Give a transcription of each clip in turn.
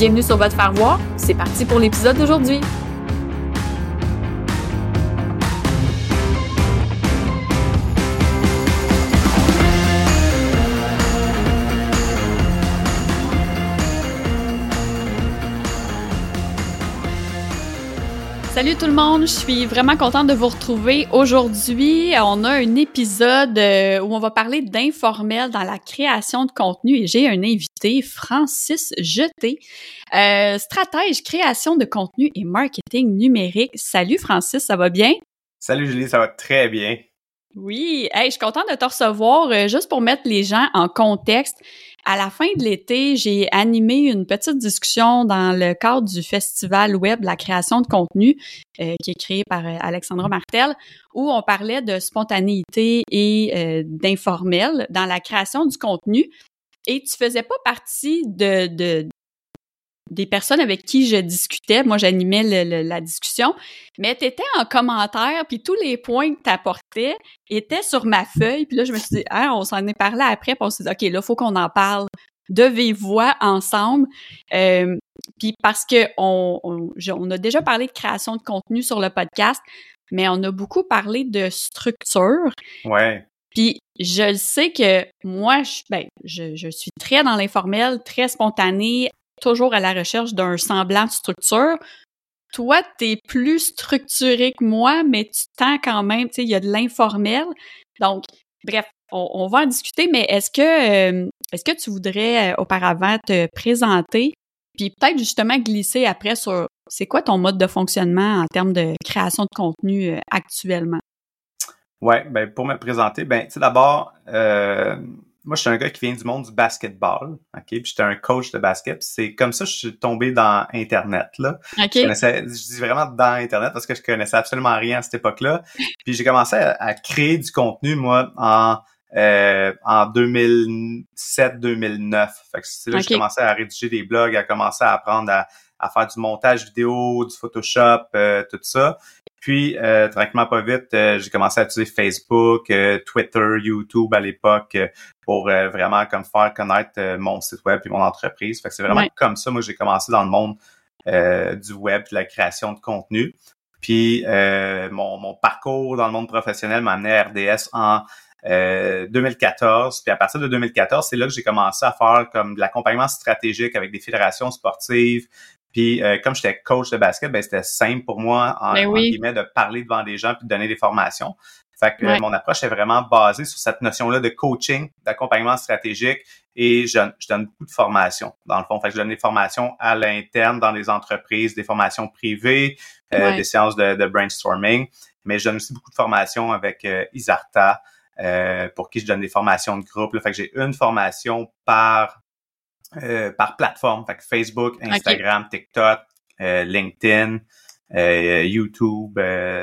Bienvenue sur votre faire voir. C'est parti pour l'épisode d'aujourd'hui. Salut tout le monde, je suis vraiment contente de vous retrouver. Aujourd'hui, on a un épisode euh, où on va parler d'informel dans la création de contenu et j'ai un invité, Francis Jeté, euh, stratège création de contenu et marketing numérique. Salut Francis, ça va bien? Salut Julie, ça va très bien. Oui, hey, je suis contente de te recevoir. Euh, juste pour mettre les gens en contexte, à la fin de l'été, j'ai animé une petite discussion dans le cadre du festival web La création de contenu euh, qui est créé par euh, Alexandra Martel, où on parlait de spontanéité et d'informel dans la création du contenu. Et tu faisais pas partie de, de, des personnes avec qui je discutais. Moi, j'animais la discussion, mais tu étais en commentaire, puis tous les points que tu apportais étaient sur ma feuille. Puis là, je me suis dit, ah, on s'en est parlé après, puis on s'est dit, OK, là, il faut qu'on en parle de vive voix ensemble. Euh, puis parce que on, on, a déjà parlé de création de contenu sur le podcast, mais on a beaucoup parlé de structure. Ouais. Puis je sais que moi, je, ben, je, je suis très dans l'informel, très spontanée, toujours à la recherche d'un semblant de structure. Toi, tu es plus structuré que moi, mais tu tends quand même, tu sais, il y a de l'informel. Donc, bref, on, va en discuter, mais est-ce que, euh, tu voudrais euh, auparavant te présenter, puis peut-être justement glisser après sur c'est quoi ton mode de fonctionnement en termes de création de contenu euh, actuellement? Ouais, ben pour me présenter, ben tu sais d'abord, moi, je suis un gars qui vient du monde du basketball, OK? Puis j'étais un coach de basket. C'est comme ça que je suis tombé dans Internet, là. OK. Je, connaissais, je dis vraiment dans Internet parce que je connaissais absolument rien à cette époque-là. Puis j'ai commencé à, créer du contenu, moi, en euh, en 2007-2009. Fait que c'est là que j'ai commencé à rédiger des blogs, à commencer à apprendre à, à faire du montage vidéo, du Photoshop, euh, tout ça. Puis, euh, tranquillement, pas vite, euh, j'ai commencé à utiliser Facebook, euh, Twitter, YouTube à l'époque pour vraiment comme faire connaître mon site web et mon entreprise. Fait que c'est vraiment comme ça, moi, j'ai commencé dans le monde du web, de la création de contenu. Puis, mon, mon, parcours dans le monde professionnel m'a amené à RDS en 2014. Puis à partir de 2014, c'est là que j'ai commencé à faire comme de l'accompagnement stratégique avec des fédérations sportives, puis euh, comme j'étais coach de basket, ben c'était simple pour moi en, ben guillemets de parler devant des gens puis de donner des formations. Fait que mon approche est vraiment basée sur cette notion-là de coaching, d'accompagnement stratégique et je, je, donne beaucoup de formations dans le fond. Fait que je donne des formations à l'interne dans les entreprises, des formations privées, euh, des séances de, de, brainstorming, mais je donne aussi beaucoup de formations avec euh, Isarta euh, pour qui je donne des formations de groupe. Là. Fait que j'ai une formation par euh, par plateforme, fait que Facebook, Instagram, TikTok, euh, LinkedIn, euh, YouTube,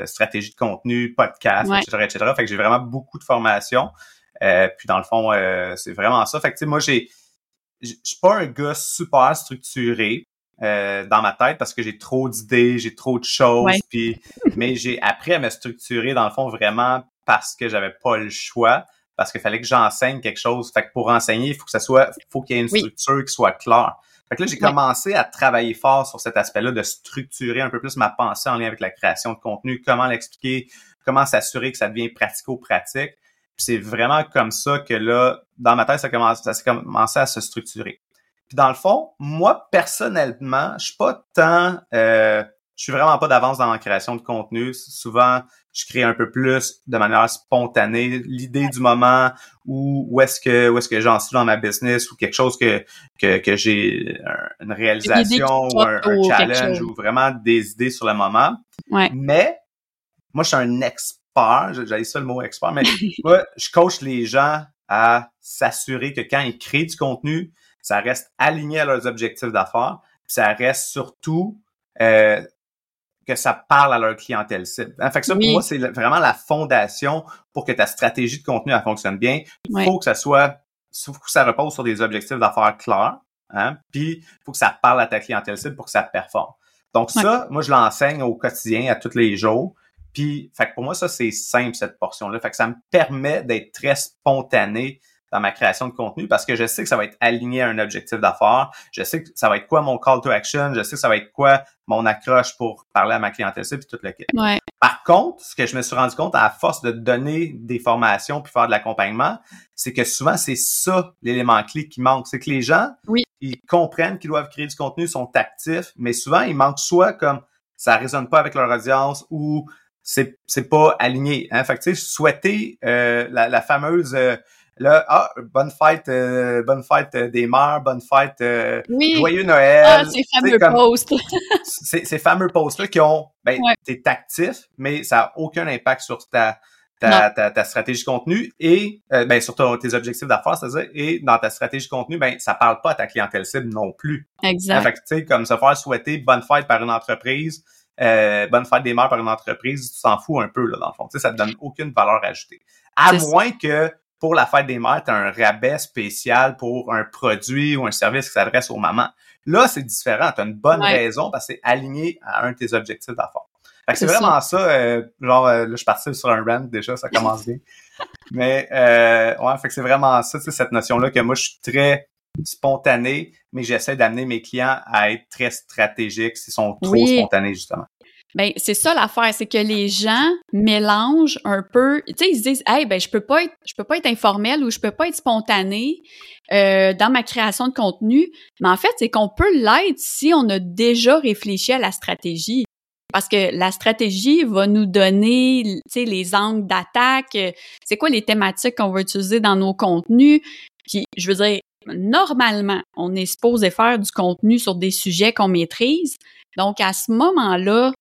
stratégie de contenu, podcast, etc., etc. Fait que j'ai vraiment beaucoup de formations. puis dans le fond, c'est vraiment ça. Fait que tu sais, moi j'ai, je suis pas un gars super structuré. dans ma tête parce que j'ai trop d'idées, j'ai trop de choses, puis mais j'ai appris à me structurer dans le fond vraiment parce que j'avais pas le choix parce qu'il fallait que j'enseigne quelque chose. Fait que pour enseigner, il faut que ça soit, faut qu'il y ait une structure qui soit claire. Fait que là, j'ai commencé à travailler fort sur cet aspect-là de structurer un peu plus ma pensée en lien avec la création de contenu, comment l'expliquer, comment s'assurer que ça devient pratico-pratique. Puis c'est vraiment comme ça que là, dans ma tête, ça, commence, ça s'est commencé à se structurer. Puis dans le fond, moi, personnellement, je suis pas tant... Euh, je suis vraiment pas d'avance dans ma création de contenu. Souvent, je crée un peu plus de manière spontanée, l'idée du moment où, où est-ce que où est-ce que j'en suis dans ma business ou quelque chose que que, que j'ai une réalisation ou un, challenge ou vraiment des idées sur le moment. Ouais. Mais moi, je suis un expert, j'allais ça le mot expert, mais moi, je coach les gens à s'assurer que quand ils créent du contenu, ça reste aligné à leurs objectifs d'affaires, ça reste surtout euh, que ça parle à leur clientèle cible. En fait que ça, pour moi, c'est vraiment la fondation pour que ta stratégie de contenu elle fonctionne bien. Il faut que ça soit, faut que ça repose sur des objectifs d'affaires clairs, hein, puis il faut que ça parle à ta clientèle cible pour que ça performe. Donc ça, moi, je l'enseigne au quotidien, à tous les jours. Puis, fait que pour moi, ça, c'est simple, cette portion-là. Fait que ça me permet d'être très spontané dans ma création de contenu parce que je sais que ça va être aligné à un objectif d'affaires. Je sais que ça va être quoi mon call to action. Je sais que ça va être quoi mon accroche pour parler à ma clientèle et tout le kit. Ouais. Par contre, ce que je me suis rendu compte à force de donner des formations puis faire de l'accompagnement, c'est que souvent c'est ça l'élément clé qui manque. C'est que les gens, oui. ils comprennent qu'ils doivent créer du contenu, sont actifs, mais souvent ils manquent soit comme ça résonne pas avec leur audience ou c'est c'est pas aligné. Hein? Fait que tu sais, souhaiter euh, la, la, fameuse euh, Là, ah, bonne fête, euh, bonne fête euh, des mères, bonne fête, euh, joyeux Noël. Ah, ces fameux posts. ces, fameux posts-là qui ont, ben, t'es actif, mais ça n'a aucun impact sur ta, ta, ta, stratégie de contenu et, ben, sur tes objectifs d'affaires, c'est-à-dire, et dans ta stratégie de contenu, ben, ça parle pas à ta clientèle cible non plus. Exact. Fait tu sais, comme se faire souhaiter bonne fête par une entreprise, bonne fête des mères par une entreprise, tu t'en fous un peu, là, dans le fond. Tu sais, ça te donne aucune valeur ajoutée. À moins que pour la fête des mères, tu as un rabais spécial pour un produit ou un service qui s'adresse aux mamans. Là, c'est différent. Tu as une bonne raison parce que c'est aligné à un de tes objectifs d'affaires. c'est vraiment ça. euh, genre, euh, là, je suis parti sur un rant déjà, ça commence bien. Mais euh, ouais, fait que c'est vraiment ça, cette notion-là que moi, je suis très spontané, mais j'essaie d'amener mes clients à être très stratégiques s'ils sont trop spontanés, justement. Ben c'est ça l'affaire, c'est que les gens mélangent un peu, tu sais ils se disent "Hey ben je peux pas être je peux pas être informel ou je peux pas être spontané euh, dans ma création de contenu." Mais en fait, c'est qu'on peut l'être si on a déjà réfléchi à la stratégie. Parce que la stratégie va nous donner, tu sais, les angles d'attaque, euh, c'est quoi les thématiques qu'on va utiliser dans nos contenus. Puis, je veux dire, normalement, on est supposé faire du contenu sur des sujets qu'on maîtrise. Donc, à ce moment-là,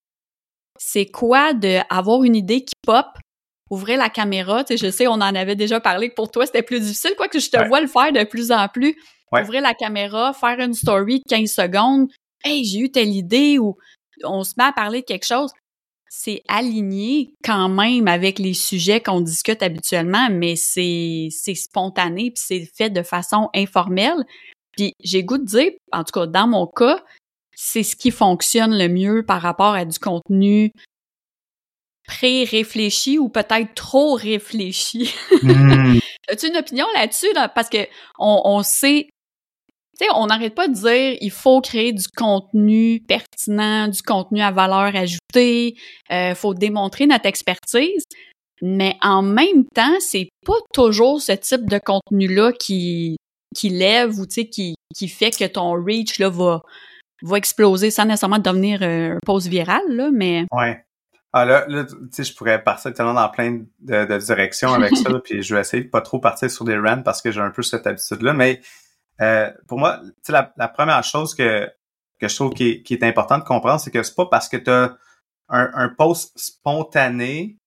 c'est quoi de avoir une idée qui pop, ouvrir la caméra, tu sais, je sais, on en avait déjà parlé que pour toi, c'était plus difficile, quoi que je te vois le faire de plus en plus. Ouvrir la caméra, faire une story de 15 secondes. Hey, j'ai eu telle idée ou on se met à parler de quelque chose. C'est aligné quand même avec les sujets qu'on discute habituellement, mais c'est, c'est spontané puis c'est fait de façon informelle. Puis j'ai goût de dire, en tout cas dans mon cas, c'est ce qui fonctionne le mieux par rapport à du contenu pré-réfléchi ou peut-être trop réfléchi. Hmm. As-tu une opinion là-dessus? Parce que on, sait, tu sais, on n'arrête pas de dire il faut créer du contenu pertinent, du contenu à valeur ajoutée, il euh, faut démontrer notre expertise. Mais en même temps, c'est pas toujours ce type de contenu-là qui, qui lève ou qui, qui fait que ton reach là, va, va exploser sans nécessairement devenir euh, un post viral, là, mais... Ouais. Ah là, là tu sais, je pourrais partir tellement dans plein de, de directions avec ça, puis je vais essayer de pas trop partir sur des rants parce que j'ai un peu cette habitude-là, mais euh, pour moi, tu sais, la, la, première chose que, que je trouve qui est, qui est important de comprendre, c'est que c'est pas parce que tu as un, un post spontané,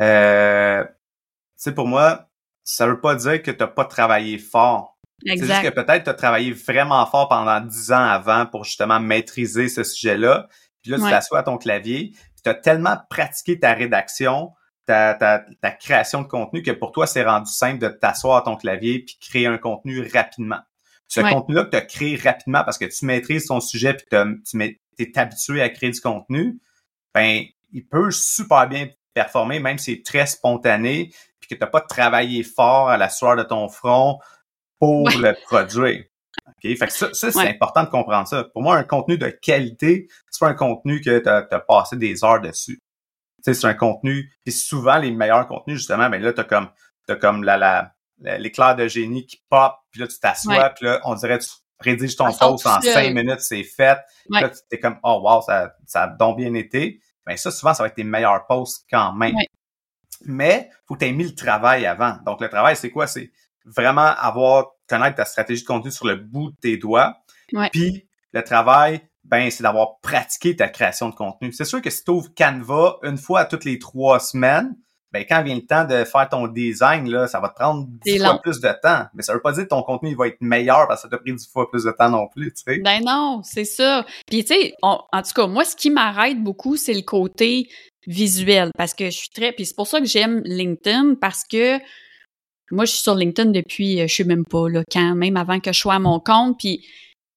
euh, tu sais, pour moi, ça veut pas dire que tu pas travaillé fort c'est juste que peut-être tu as travaillé vraiment fort pendant dix ans avant pour justement maîtriser ce sujet-là. Puis là, tu t'assois à ton clavier, puis tu as tellement pratiqué ta rédaction, ta, ta, ta, création de contenu que pour toi, c'est rendu simple de t'asseoir à ton clavier puis créer un contenu rapidement. Ce contenu-là que tu as créé rapidement parce que tu maîtrises ton sujet puis tu es habitué à créer du contenu, ben il peut super bien performer, même si c'est très spontané, puis que tu n'as pas travaillé fort à la soirée de ton front, pour le produire. OK? Fait que ça, ça c'est important de comprendre ça. Pour moi, un contenu de qualité, c'est pas un contenu que tu as, passé des heures dessus. c'est un contenu, puis souvent les meilleurs contenus, justement, ben là, t'as comme t'as comme la, la, l'éclair de génie qui pop, puis là, tu t'assois, puis là, on dirait tu, rédige ton post en cinq minutes, c'est fait. Là, tu es comme, oh wow, ça, ça a donc bien été. Ben ça, souvent, ça va être tes meilleurs posts quand même. Mais faut que tu aies mis le travail avant. Donc, le travail, c'est quoi? C'est vraiment avoir, connaître ta stratégie de contenu sur le bout de tes doigts. Puis, le travail, ben, c'est d'avoir pratiqué ta création de contenu. C'est sûr que si tu ouvres Canva une fois à toutes les trois semaines, ben, quand vient le temps de faire ton design, là, ça va te prendre dix fois plus de temps. Mais ça veut pas dire que ton contenu va être meilleur parce que ça t'a pris dix fois plus de temps non plus, tu sais. Ben non, c'est ça. Puis, tu sais, en tout cas, moi, ce qui m'arrête beaucoup, c'est le côté visuel parce que je suis très... Puis c'est pour ça que j'aime LinkedIn parce que moi, je suis sur LinkedIn depuis, euh, je sais même pas, là, quand, même avant que je sois à mon compte. Puis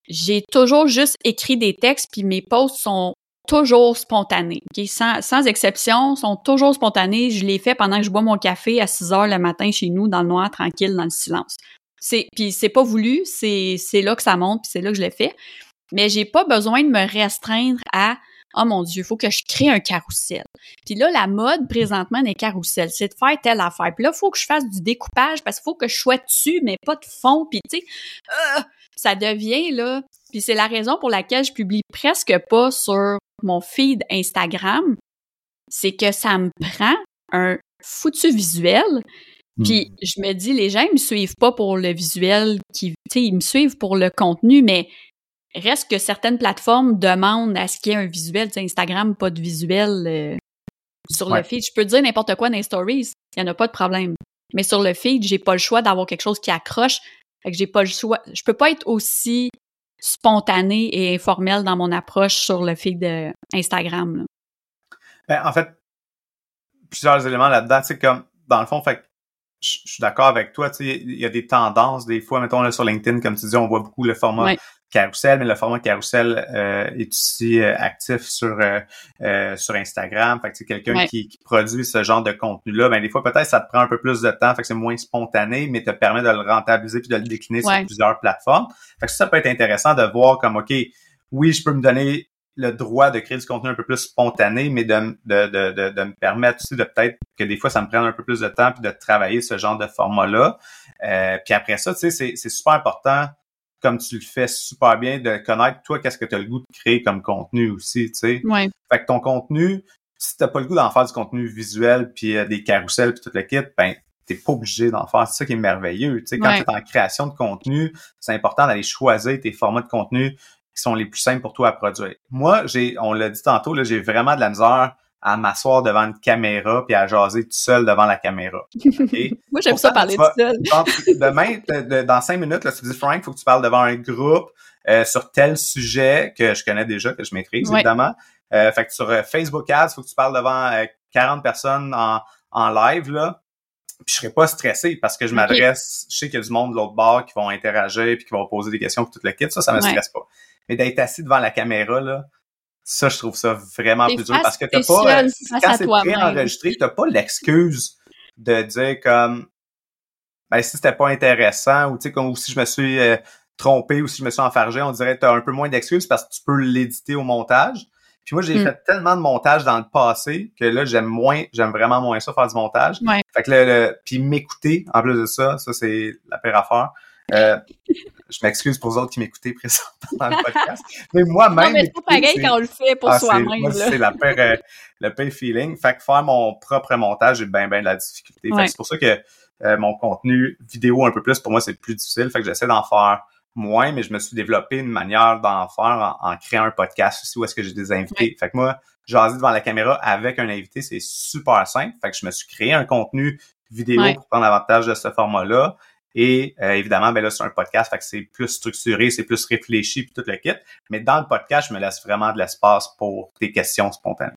j'ai toujours juste écrit des textes, puis mes posts sont toujours spontanés, sans, sans exception, sont toujours spontanés. Je les fais pendant que je bois mon café à 6 heures le matin chez nous, dans le noir, tranquille, dans le silence. C'est, puis c'est pas voulu, c'est, c'est là que ça monte, puis c'est là que je le fais. Mais j'ai pas besoin de me restreindre à oh mon Dieu, il faut que je crée un carrousel. Puis là, la mode présentement des carousels, c'est de faire telle affaire. Puis là, il faut que je fasse du découpage parce qu'il faut que je sois dessus, mais pas de fond. Puis tu sais, euh, ça devient là. Puis c'est la raison pour laquelle je publie presque pas sur mon feed Instagram. C'est que ça me prend un foutu visuel. Puis hmm. je me dis, les gens, ils me suivent pas pour le visuel, qui, ils me suivent pour le contenu, mais Reste que certaines plateformes demandent à ce qu'il y ait un visuel. Instagram, pas de visuel euh, sur le feed. Je peux dire n'importe quoi dans les stories, il n'y en a pas de problème. Mais sur le feed, j'ai pas le choix d'avoir quelque chose qui accroche. Fait que j'ai pas le choix. Je peux pas être aussi spontané et informel dans mon approche sur le feed d'Instagram. Ben, en fait, plusieurs éléments là-dedans. Tu comme, dans le fond, fait je suis d'accord avec toi. Il y a des tendances des fois. Mettons là sur LinkedIn, comme tu dis, on voit beaucoup le format carousel, mais le format carousel euh, est aussi euh, actif sur euh, sur Instagram. Fait que c'est quelqu'un qui, produit ce genre de contenu-là. Ben des fois peut-être ça te prend un peu plus de temps, fait que c'est moins spontané, mais te permet de le rentabiliser puis de le décliner sur plusieurs plateformes. Fait que ça peut être intéressant de voir comme ok, oui, je peux me donner le droit de créer du contenu un peu plus spontané, mais de, de, de, de, me permettre aussi de peut-être que des fois ça me prenne un peu plus de temps puis de travailler ce genre de format-là. puis après ça, tu sais, c'est super important comme tu le fais super bien, de connaître toi qu'est-ce que tu as le goût de créer comme contenu aussi, tu sais. Ouais. Fait que ton contenu, si t'as pas le goût d'en faire du contenu visuel puis euh, des carousels puis toute le kit, ben t'es pas obligé d'en faire. C'est ça qui est merveilleux. Tu sais, quand tu es en création de contenu, c'est important d'aller choisir tes formats de contenu qui sont les plus simples pour toi à produire. Moi, j'ai, on l'a dit tantôt, là, j'ai vraiment de la misère à m'asseoir devant une caméra puis à jaser tout seul devant la caméra. Moi, j'aime ça parler tout seul. demain, dans cinq minutes, là, tu dis, Frank, il faut que tu parles devant un groupe euh, sur tel sujet que je connais déjà, que je maîtrise, évidemment. Euh, fait que sur euh, Facebook Ads, il faut que tu parles devant 40 personnes en, en live, là. Puis je serais pas stressé parce que je m'adresse, je sais qu'il y a du monde de l'autre bord qui vont interagir puis qui vont poser des questions pour toute le kit. Ça, ça me stresse pas. Mais d'être assis devant la caméra, là, ça, je trouve ça vraiment plus dur parce que t'as pas, euh, quand c'est préenregistré, t'as pas l'excuse de dire comme, ben, si c'était pas intéressant ou tu sais, comme, ou si je me suis euh, trompé ou si je me suis enfargé, on dirait que t'as un peu moins d'excuses parce que tu peux l'éditer au montage. Puis moi, j'ai hmm. fait tellement de montage dans le passé que là, j'aime moins, j'aime vraiment moins ça, faire du montage. Fait que le, puis m'écouter, en plus de ça, ça, c'est la pire affaire. Euh, je m'excuse pour les autres qui m'écoutaient présentement dans le podcast. Mais moi-même. mais c'est pareil quand on le fait pour ah, soi-même. C'est la pire, euh, le pire feeling. Fait que faire mon propre montage, j'ai bien, bien de la difficulté. Fait que c'est pour ça que euh, mon contenu vidéo un peu plus, pour moi, c'est plus difficile. Fait que j'essaie d'en faire moins, mais je me suis développé une manière d'en faire en, créant un podcast aussi où est-ce que j'ai des invités. Fait que moi, jaser devant la caméra avec un invité, c'est super simple. Fait que je me suis créé un contenu vidéo pour prendre avantage de ce format-là. Et euh, évidemment, ben là, c'est un podcast, fait que c'est plus structuré, c'est plus réfléchi, puis tout le kit. Mais dans le podcast, je me laisse vraiment de l'espace pour des questions spontanées.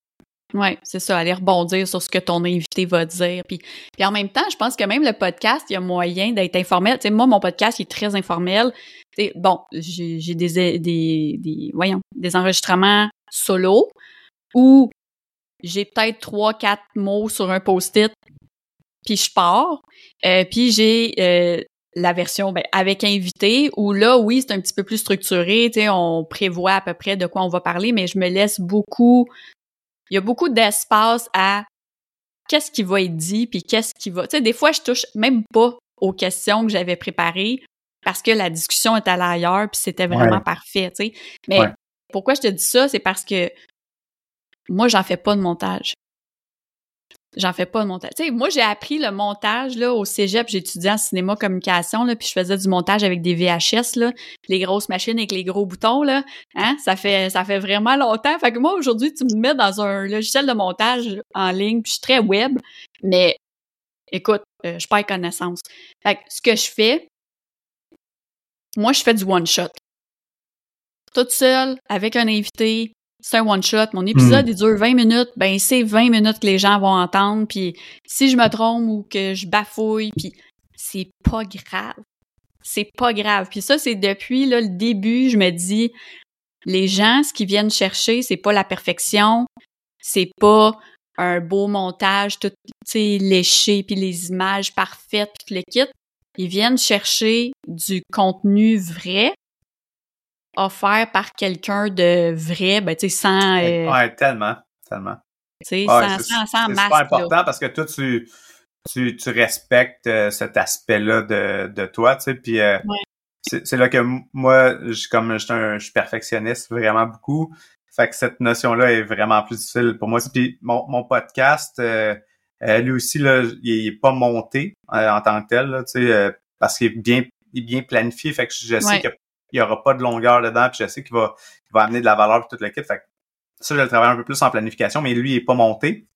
Oui, c'est ça, aller rebondir sur ce que ton invité va dire. Puis, puis en même temps, je pense que même le podcast, il y a moyen d'être informel. Tu sais, moi, mon podcast, il est très informel. sais, bon, j'ai des, des, des, voyons, des enregistrements solo où j'ai peut-être trois, quatre mots sur un post-it, puis je pars. Euh, puis j'ai euh, la version ben, avec invité, où là, oui, c'est un petit peu plus structuré, tu sais, on prévoit à peu près de quoi on va parler, mais je me laisse beaucoup, il y a beaucoup d'espace à qu'est-ce qui va être dit, puis qu'est-ce qui va... Tu sais, des fois, je touche même pas aux questions que j'avais préparées, parce que la discussion est allée ailleurs, puis c'était vraiment parfait, tu sais. Mais pourquoi je te dis ça, c'est parce que moi, j'en fais pas de montage. J'en fais pas de montage. Tu sais, moi, j'ai appris le montage là, au cégep. Étudié en cinéma communication, là, puis je faisais du montage avec des VHS, là, les grosses machines avec les gros boutons. Là. Hein? Ça, fait, ça fait vraiment longtemps. Fait que moi, aujourd'hui, tu me mets dans un logiciel de montage en ligne, puis je suis très web, mais écoute, euh, je perds connaissance. Fait que ce que je fais, moi, je fais du one-shot. Toute seule, avec un invité, c'est un one-shot. Mon épisode, hmm. il dure 20 minutes. Ben, c'est 20 minutes que les gens vont entendre. Puis si je me trompe ou que je bafouille, puis c'est pas grave. C'est pas grave. Puis ça, c'est depuis là, le début, je me dis, les gens, ce qu'ils viennent chercher, c'est pas la perfection. C'est pas un beau montage, tout léché, puis les images parfaites, puis tout le kit. Ils viennent chercher du contenu vrai, offert par quelqu'un de vrai, ben, tu sais, sans... Euh, ouais, tellement, tellement. Tu sais, sans, sans, sans masque. C'est important parce que toi, tu, tu, tu respectes euh, cet aspect-là de, de toi, tu sais, puis euh, c'est là que moi, je, comme je suis, perfectionniste vraiment beaucoup, fait que cette notion-là est vraiment plus difficile pour moi. Puis mon, mon podcast, euh, lui aussi, là, il est pas monté en tant que tel, là, tu sais, parce qu'il est bien, il est bien planifié, fait que je sais que il y aura pas de longueur dedans, puis je sais qu'il va, va amener de la valeur pour toute l'équipe. Fait que ça, je le travaille un peu plus en planification, mais lui, il est pas monté.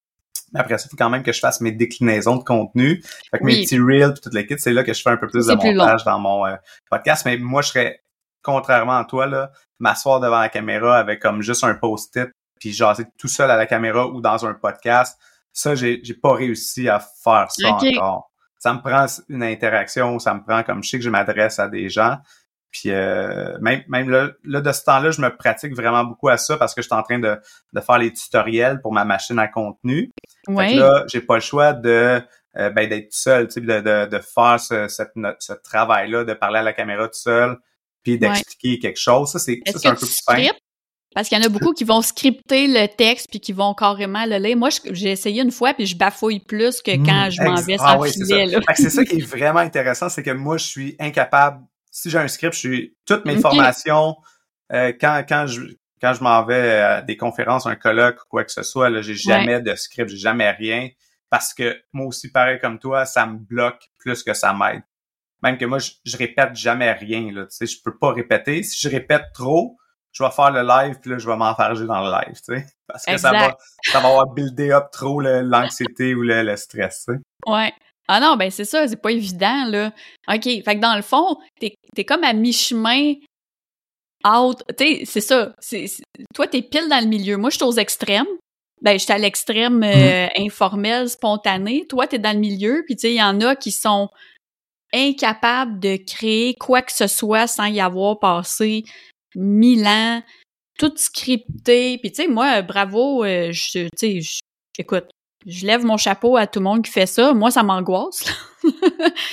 Mais après ça, il faut quand même que je fasse mes déclinaisons de contenu. Fait que mes petits reels puis toute l'équipe, c'est là que je fais un peu plus de montage dans mon euh, podcast. Mais moi, je serais, contrairement à toi, là, m'asseoir devant la caméra avec comme juste un post-it puis jaser tout seul à la caméra ou dans un podcast. Ça, j'ai, j'ai pas réussi à faire ça encore. Ça me prend une interaction, ça me prend comme je sais que je m'adresse à des gens. Puis euh, même, même là, de ce temps-là, je me pratique vraiment beaucoup à ça parce que je suis en train de, de faire les tutoriels pour ma machine à contenu. Ouais. là, j'ai pas le choix de euh, ben, d'être seul, tu sais, de, de, de faire ce, cette, ce travail-là, de parler à la caméra tout seul, puis d'expliquer quelque chose. Ça, c'est un peu plus simple. Parce qu'il y en a beaucoup qui vont scripter le texte puis qui vont carrément le lire. Moi, j'ai essayé une fois puis je bafouille plus que quand hmm. je m'en vais ah, oui. C'est ça qui est vraiment intéressant, c'est que moi, je suis incapable si j'ai un script, je suis toutes mes formations euh, quand quand je quand je m'en vais à des conférences, un colloque ou quoi que ce soit, là, j'ai jamais de script, j'ai jamais rien parce que moi aussi pareil comme toi, ça me bloque plus que ça m'aide. Même que moi je, répète jamais rien là, tu sais, je peux pas répéter. Si je répète trop, je vais faire le live puis là je vais m'enfarger dans le live, tu sais, parce que ça va ça va avoir buildé up trop l'anxiété ou le, le stress, tu sais. Ouais. Ah non, ben c'est ça, c'est pas évident, là. OK, fait que dans le fond, t'es es comme à mi-chemin out. Tu sais, c'est ça. C'est, toi, t'es pile dans le milieu. Moi, je suis aux extrêmes. Ben, j'étais à l'extrême euh, mm-hmm. informel, spontané. Toi, t'es dans le milieu. Puis, tu sais, il y en a qui sont incapables de créer quoi que ce soit sans y avoir passé mille ans, tout scripté. Puis, tu sais, moi, bravo, euh, je, tu sais, écoute, je lève mon chapeau à tout le monde qui fait ça. Moi, ça m'angoisse.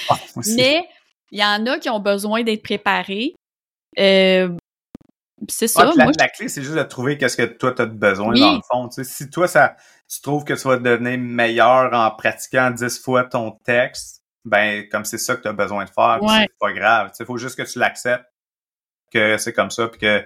Ah, Mais il y en a qui ont besoin d'être préparés. Euh, c'est ça. la, la, clé, c'est juste de trouver qu'est-ce que toi, tu as besoin dans le fond. si toi, ça, tu trouves que tu vas devenir meilleur en pratiquant dix fois ton texte, ben comme c'est ça que tu as besoin de faire, c'est pas grave. Il faut juste que tu l'acceptes, que c'est comme ça, puis que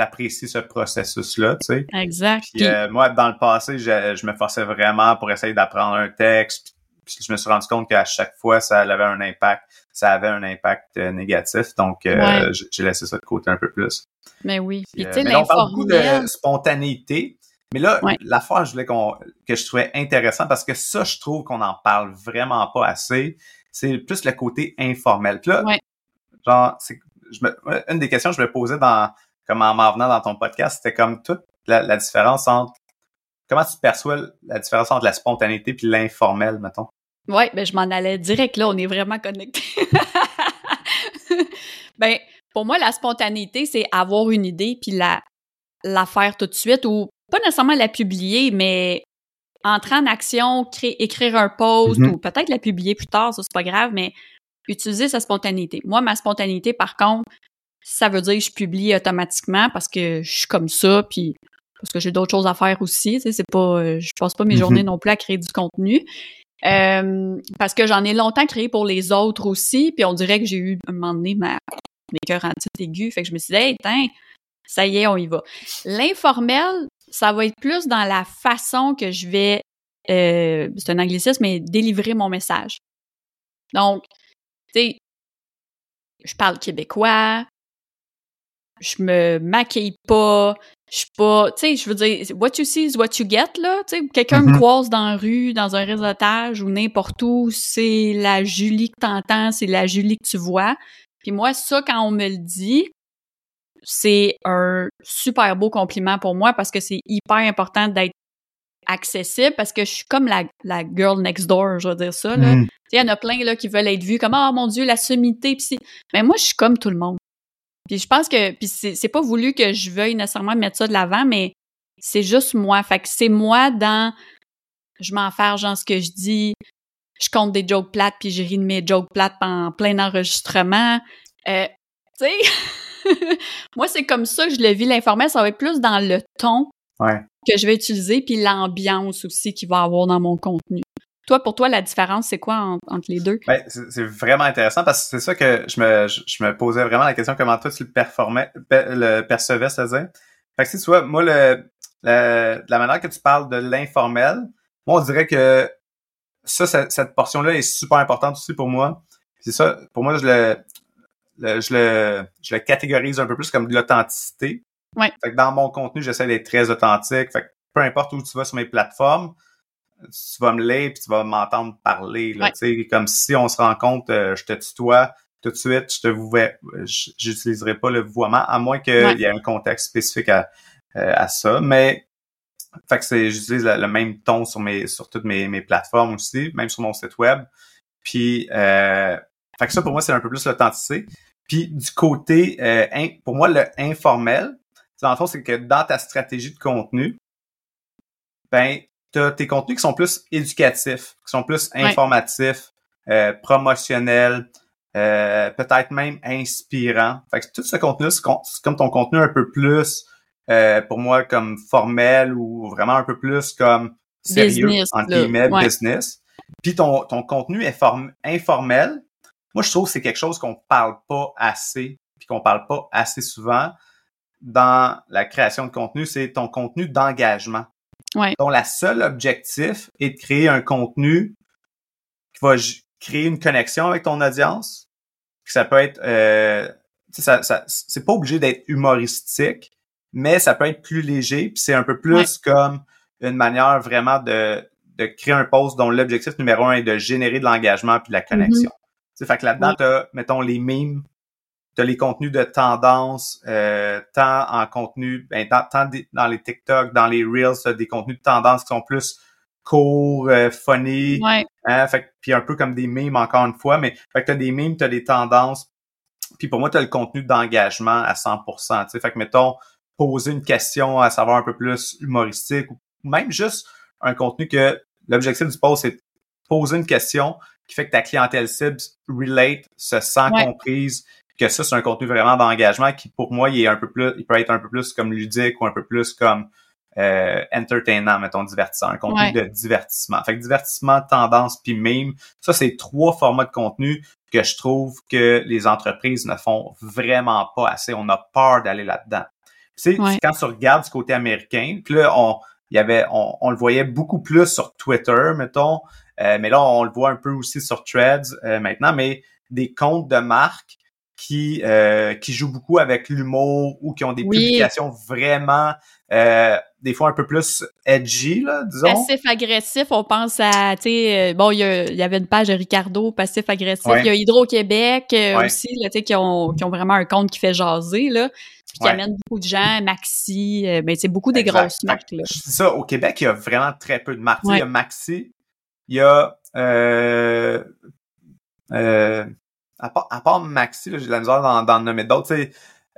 apprécies ce processus-là, tu sais. Exact. Euh, moi, dans le passé, je, me forçais vraiment pour essayer d'apprendre un texte, puis je me suis rendu compte qu'à chaque fois, ça avait un impact, ça avait un impact euh, négatif, donc euh, j'ai laissé ça de côté un peu plus. Mais oui. Puis, mais on parle beaucoup de spontanéité, mais là, la fois, je voulais qu'on que je trouvais intéressant parce que ça, je trouve qu'on en parle vraiment pas assez. C'est plus le côté informel. Puis là, genre, c'est, je me, une des questions que je me posais dans comme en m'en venant dans ton podcast, c'était comme toute la, différence entre comment tu perçois la différence entre la spontanéité puis l'informel, mettons? Oui, ben je m'en allais direct là, on est vraiment connectés. ben pour moi la spontanéité c'est avoir une idée puis la la faire tout de suite ou pas nécessairement la publier mais entrer en action, créer, écrire un post mm-hmm. ou peut-être la publier plus tard, ça c'est pas grave mais utiliser sa spontanéité. Moi ma spontanéité par contre, ça veut dire que je publie automatiquement parce que je suis comme ça, puis parce que j'ai d'autres choses à faire aussi. Tu sais, c'est pas, euh, je passe pas mes mm-hmm. journées non plus à créer du contenu. Euh, parce que j'en ai longtemps créé pour les autres aussi, puis on dirait que j'ai eu un moment donné ma mes cœurs en titre aigu, fait que je me suis dit, hey, tiens, ça y est, on y va. L'informel, ça va être plus dans la façon que je vais, euh, c'est un anglicisme, mais délivrer mon message. Donc, tu sais, je parle québécois, je me maquille pas, je suis pas, tu sais, je veux dire, what you see is what you get, là, tu sais, quelqu'un me Mhm. croise dans la rue, dans un réseautage ou n'importe où, c'est la Julie que t'entends, c'est la Julie que tu vois. Puis moi, ça, quand on me le dit, c'est un super beau compliment pour moi parce que c'est hyper important d'être accessible parce que je suis comme la, la girl next door, je veux dire ça, là. Mhm. Tu sais, il y en a plein là, qui veulent être vus comme Ah mon Dieu, la sommité. Puis c'est- mais moi, je suis comme tout le monde. Puis je pense que puis c'est c'est pas voulu que je veuille nécessairement mettre ça de l'avant, mais c'est juste moi. Fait que c'est moi dans je m'en fais genre ce que je dis, je compte des jokes plates puis je ris de mes jokes plates en plein enregistrement. Euh, tu sais, moi c'est comme ça que je le vis l'informel, ça va être plus dans le ton Ouais. que je vais utiliser puis l'ambiance aussi qu'il va avoir dans mon contenu. Toi, pour toi, la différence, c'est quoi en- entre les deux? Ben, c'est vraiment intéressant parce que c'est ça que je me, je, je me posais vraiment la question comment toi tu le performais, pe- le percevais, c'est-à-dire? Fait que si tu vois, moi, le, le- la manière que tu parles de l'informel, moi, on dirait que ça, ça- cette portion-là est super importante aussi pour moi. C'est ça, pour moi, je le, le- je le, je le catégorise un peu plus comme de l'authenticité. Ouais. Fait que dans mon contenu, j'essaie d'être très authentique. Fait que peu importe où tu vas sur mes plateformes, tu vas me lire puis tu vas m'entendre parler. Là, Ouais. tu sais, Comme si on se rencontre, euh, je te tutoie tout de suite, je te vouvoie, j- j'utiliserai pas le vouvoiement, à moins qu'il Ouais. y ait un contexte spécifique à, euh, à ça. Mais fait que c'est, j'utilise le, le même ton sur mes sur toutes mes, mes plateformes aussi, même sur mon site web. Puis euh, fait que ça pour moi c'est un peu plus l'authenticité. Puis du côté euh, in- pour moi le informel, dans le fond c'est que dans ta stratégie de contenu, ben t'as tes contenus qui sont plus éducatifs, qui sont plus informatifs, euh, promotionnels, euh, peut-être même inspirants. Fait que tout ce contenu, c'est com- c'est comme ton contenu un peu plus, euh, pour moi, comme formel ou vraiment un peu plus comme sérieux, Business, entre guillemets, Ouais. business. Puis ton, ton contenu inform- informel, moi, je trouve que c'est quelque chose qu'on parle pas assez, puis qu'on parle pas assez souvent dans la création de contenu, c'est ton contenu d'engagement. Ouais. dont la seule objectif est de créer un contenu qui va créer une connexion avec ton audience. Puis ça peut être, euh, ça, ça, c'est pas obligé d'être humoristique, mais ça peut être plus léger. Puis c'est un peu plus comme une manière vraiment de, de créer un post dont l'objectif numéro un est de générer de l'engagement puis de la connexion. Tu sais, fait que là-dedans, t'as, mettons, les memes, t'as les contenus de tendance, euh, tant en contenu, ben, tant, tant des- dans les TikTok, dans les Reels, t'as des contenus de tendance qui sont plus courts, euh, funny, Ouais, hein, fait puis un peu comme des memes encore une fois, mais fait que t'as des memes, t'as des tendances, puis pour moi, t'as le contenu d'engagement à 100%, tu sais, fait que mettons, poser une question à savoir un peu plus humoristique, ou même juste un contenu que l'objectif du post, c'est de poser une question qui fait que ta clientèle cible relate, se sent Ouais. comprise, que ça, c'est un contenu vraiment d'engagement qui, pour moi, il est un peu plus, il peut être un peu plus comme ludique ou un peu plus comme euh, entertainant, mettons, divertissant, un contenu Ouais. de divertissement. Fait que divertissement, tendance, puis meme, ça, c'est trois formats de contenu que je trouve que les entreprises ne font vraiment pas assez. On a peur d'aller là-dedans. Tu sais, Ouais. quand tu regardes du côté américain, puis là, on, il y avait, on, on le voyait beaucoup plus sur Twitter, mettons, euh, mais là, on le voit un peu aussi sur Threads euh, maintenant, mais des comptes de marques qui euh, qui jouent beaucoup avec l'humour ou qui ont des Oui. publications vraiment euh, des fois un peu plus edgy là disons Passif-agressif, on pense à, tu sais, euh, bon, il y, a- il y avait une page de Ricardo, passif-agressif. Ouais. Il y a Hydro-Québec euh, Ouais. aussi, là, tu sais, qui ont, qui ont vraiment un compte qui fait jaser, là, puis qui Ouais. amène beaucoup de gens, Maxi, euh, ben, c'est beaucoup des Exact. grosses marques, là. Je dis ça au Québec il y a vraiment très peu de marques il y a Maxi il y a euh, euh, à, part, à part Maxi j'ai de la misère d'en, nommer d'autres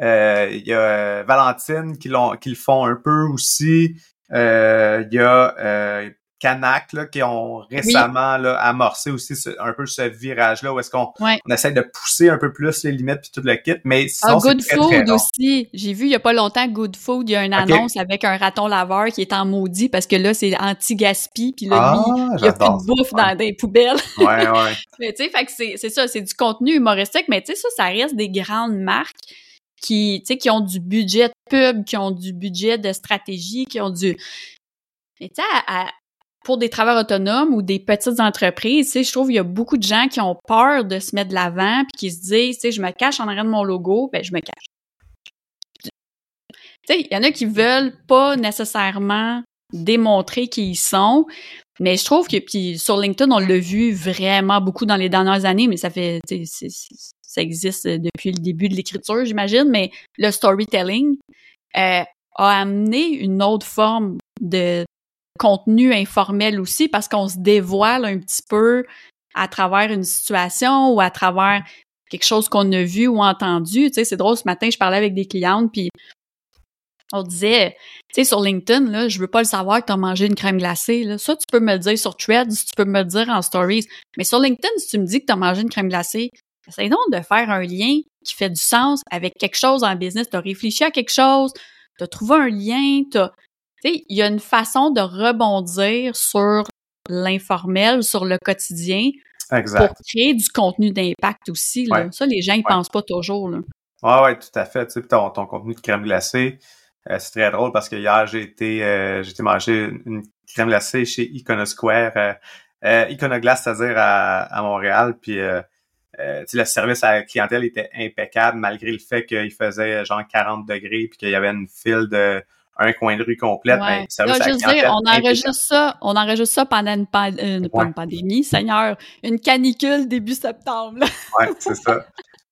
euh, il y a euh, Valentine qui qui le font un peu aussi. Euh, il y a euh, Canac là, qui ont récemment là, amorcé aussi un peu ce virage-là où est-ce qu'on on essaie de pousser un peu plus les limites puis tout le kit. Mais sinon, ah, Good Food aussi. J'ai vu il y a pas longtemps Good Food, il y a une annonce avec un raton laveur qui est en maudit parce que là, c'est anti-gaspi puis là, ah, il y a plus de bouffe dans des poubelles. Ouais, ouais. mais tu sais, c'est ça, c'est du contenu humoristique, mais tu sais, ça, ça reste des grandes marques qui, qui ont du budget de pub, qui ont du budget de stratégie, qui ont du... Mais tu sais, pour des travailleurs autonomes ou des petites entreprises, tu je trouve qu'il y a beaucoup de gens qui ont peur de se mettre de l'avant puis qui se disent, tu sais, je me cache en arrière de mon logo, ben je me cache. Tu sais, il y en a qui veulent pas nécessairement démontrer qui ils sont, mais je trouve que puis sur LinkedIn, on l'a vu vraiment beaucoup dans les dernières années, mais ça fait ça existe depuis le début de l'écriture, j'imagine, mais le storytelling euh, a amené une autre forme de contenu informel aussi parce qu'on se dévoile un petit peu à travers une situation ou à travers quelque chose qu'on a vu ou entendu. Tu sais, c'est drôle, ce matin, je parlais avec des clientes, puis on disait, tu sais, sur LinkedIn, là, je veux pas le savoir que tu as mangé une crème glacée. Ça, tu peux me le dire sur Threads, tu peux me le dire en stories. Mais sur LinkedIn, si tu me dis que tu as mangé une crème glacée, c'est donc de faire un lien qui fait du sens avec quelque chose en business. Tu as réfléchi à quelque chose, tu as trouvé un lien, tu sais, il y a une façon de rebondir sur l'informel, sur le quotidien, exact. pour créer du contenu d'impact aussi. Là. Ça, les gens, ils pensent pas toujours. Là. Ouais, ouais, tout à fait. Tu sais, ton, ton contenu de crème glacée, euh, c'est très drôle parce que hier, j'ai été, euh, j'ai été manger une crème glacée chez Iconosquare, euh, euh Iconoglace, c'est-à-dire à, à, Montréal. Puis, euh le service à la clientèle était impeccable malgré le fait qu'il faisait genre 40 degrés puis qu'il y avait une file de un coin de rue complète. Ouais. Ben, Là, juste dire, on enregistre ça, on enregistre ça pendant une, une, une pandémie, Seigneur, une canicule début septembre. ouais, c'est ça.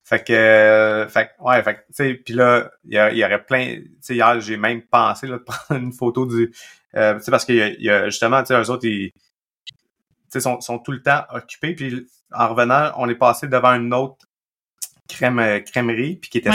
Fait que, fait ouais, fait tu sais, puis là, il y, y, aurait plein, tu sais, hier, j'ai même pensé, là, de prendre une photo du, euh, tu sais, parce qu'il y, y, a justement, tu sais, eux autres, ils, tu sais, sont, sont tout le temps occupés, puis en revenant, on est passé devant une autre crème, euh, crèmerie, puis qui était,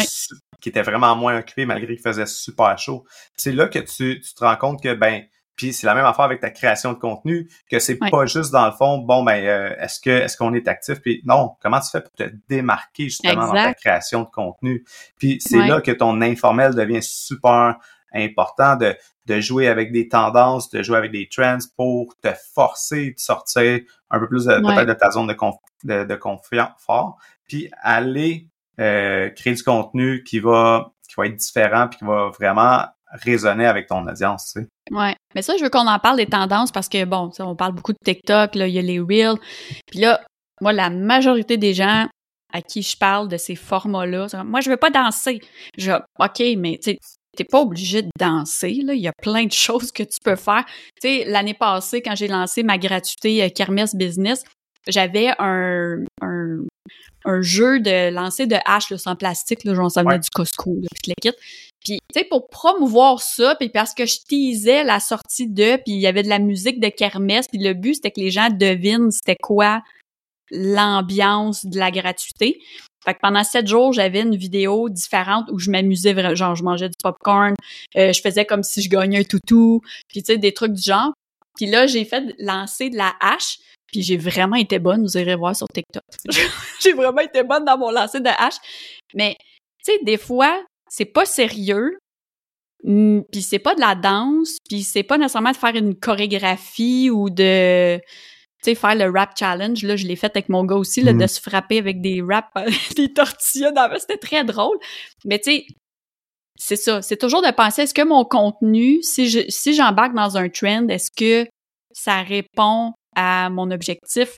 qui était vraiment moins occupée, malgré qu'il faisait super chaud. C'est là que tu, tu te rends compte que, ben, puis c'est la même affaire avec ta création de contenu, que c'est pas juste dans le fond, bon ben euh, est-ce que est-ce qu'on est actif Puis non, comment tu fais pour te démarquer justement dans ta création de contenu? Puis c'est là que ton informel devient super important de de jouer avec des tendances, de jouer avec des trends pour te forcer de sortir un peu plus peut-être de ta zone de, de, de confort, puis aller euh, créer du contenu qui va qui va être différent puis qui va vraiment résonner avec ton audience, tu sais. Ouais, mais ça, je veux qu'on en parle des tendances parce que, bon, on parle beaucoup de TikTok, là, il y a les Reels. Puis là, moi, la majorité des gens à qui je parle de ces formats-là, moi, je veux pas danser. Je OK, mais tu t'es pas obligé de danser, là. Il y a plein de choses que tu peux faire. Tu sais, l'année passée, quand j'ai lancé ma gratuité euh, Kermesse Business, j'avais un, un, un, jeu de lancer de haches là, sans plastique, là, ça venait du Costco, là, puis le kit. Puis, tu sais, pour promouvoir ça, puis parce que je teasais la sortie de, puis il y avait de la musique de kermesse, puis le but, c'était que les gens devinent c'était quoi l'ambiance de la gratuité. Fait que pendant sept jours, j'avais une vidéo différente où je m'amusais genre je mangeais du popcorn, euh, je faisais comme si je gagnais un toutou, puis tu sais, des trucs du genre. Puis là, j'ai fait lancer de la hache, puis j'ai vraiment été bonne, vous irez voir sur TikTok. j'ai vraiment été bonne dans mon lancer de hache. Mais, tu sais, des fois, c'est pas sérieux, mm, puis c'est pas de la danse, puis c'est pas nécessairement de faire une chorégraphie ou de tu sais faire le rap challenge là, je l'ai fait avec mon gars aussi là, de mm. se frapper avec des rap des tortillas dans c'était très drôle. Mais tu sais c'est ça, c'est toujours de penser est-ce que mon contenu si je si j'embarque dans un trend, est-ce que ça répond à mon objectif?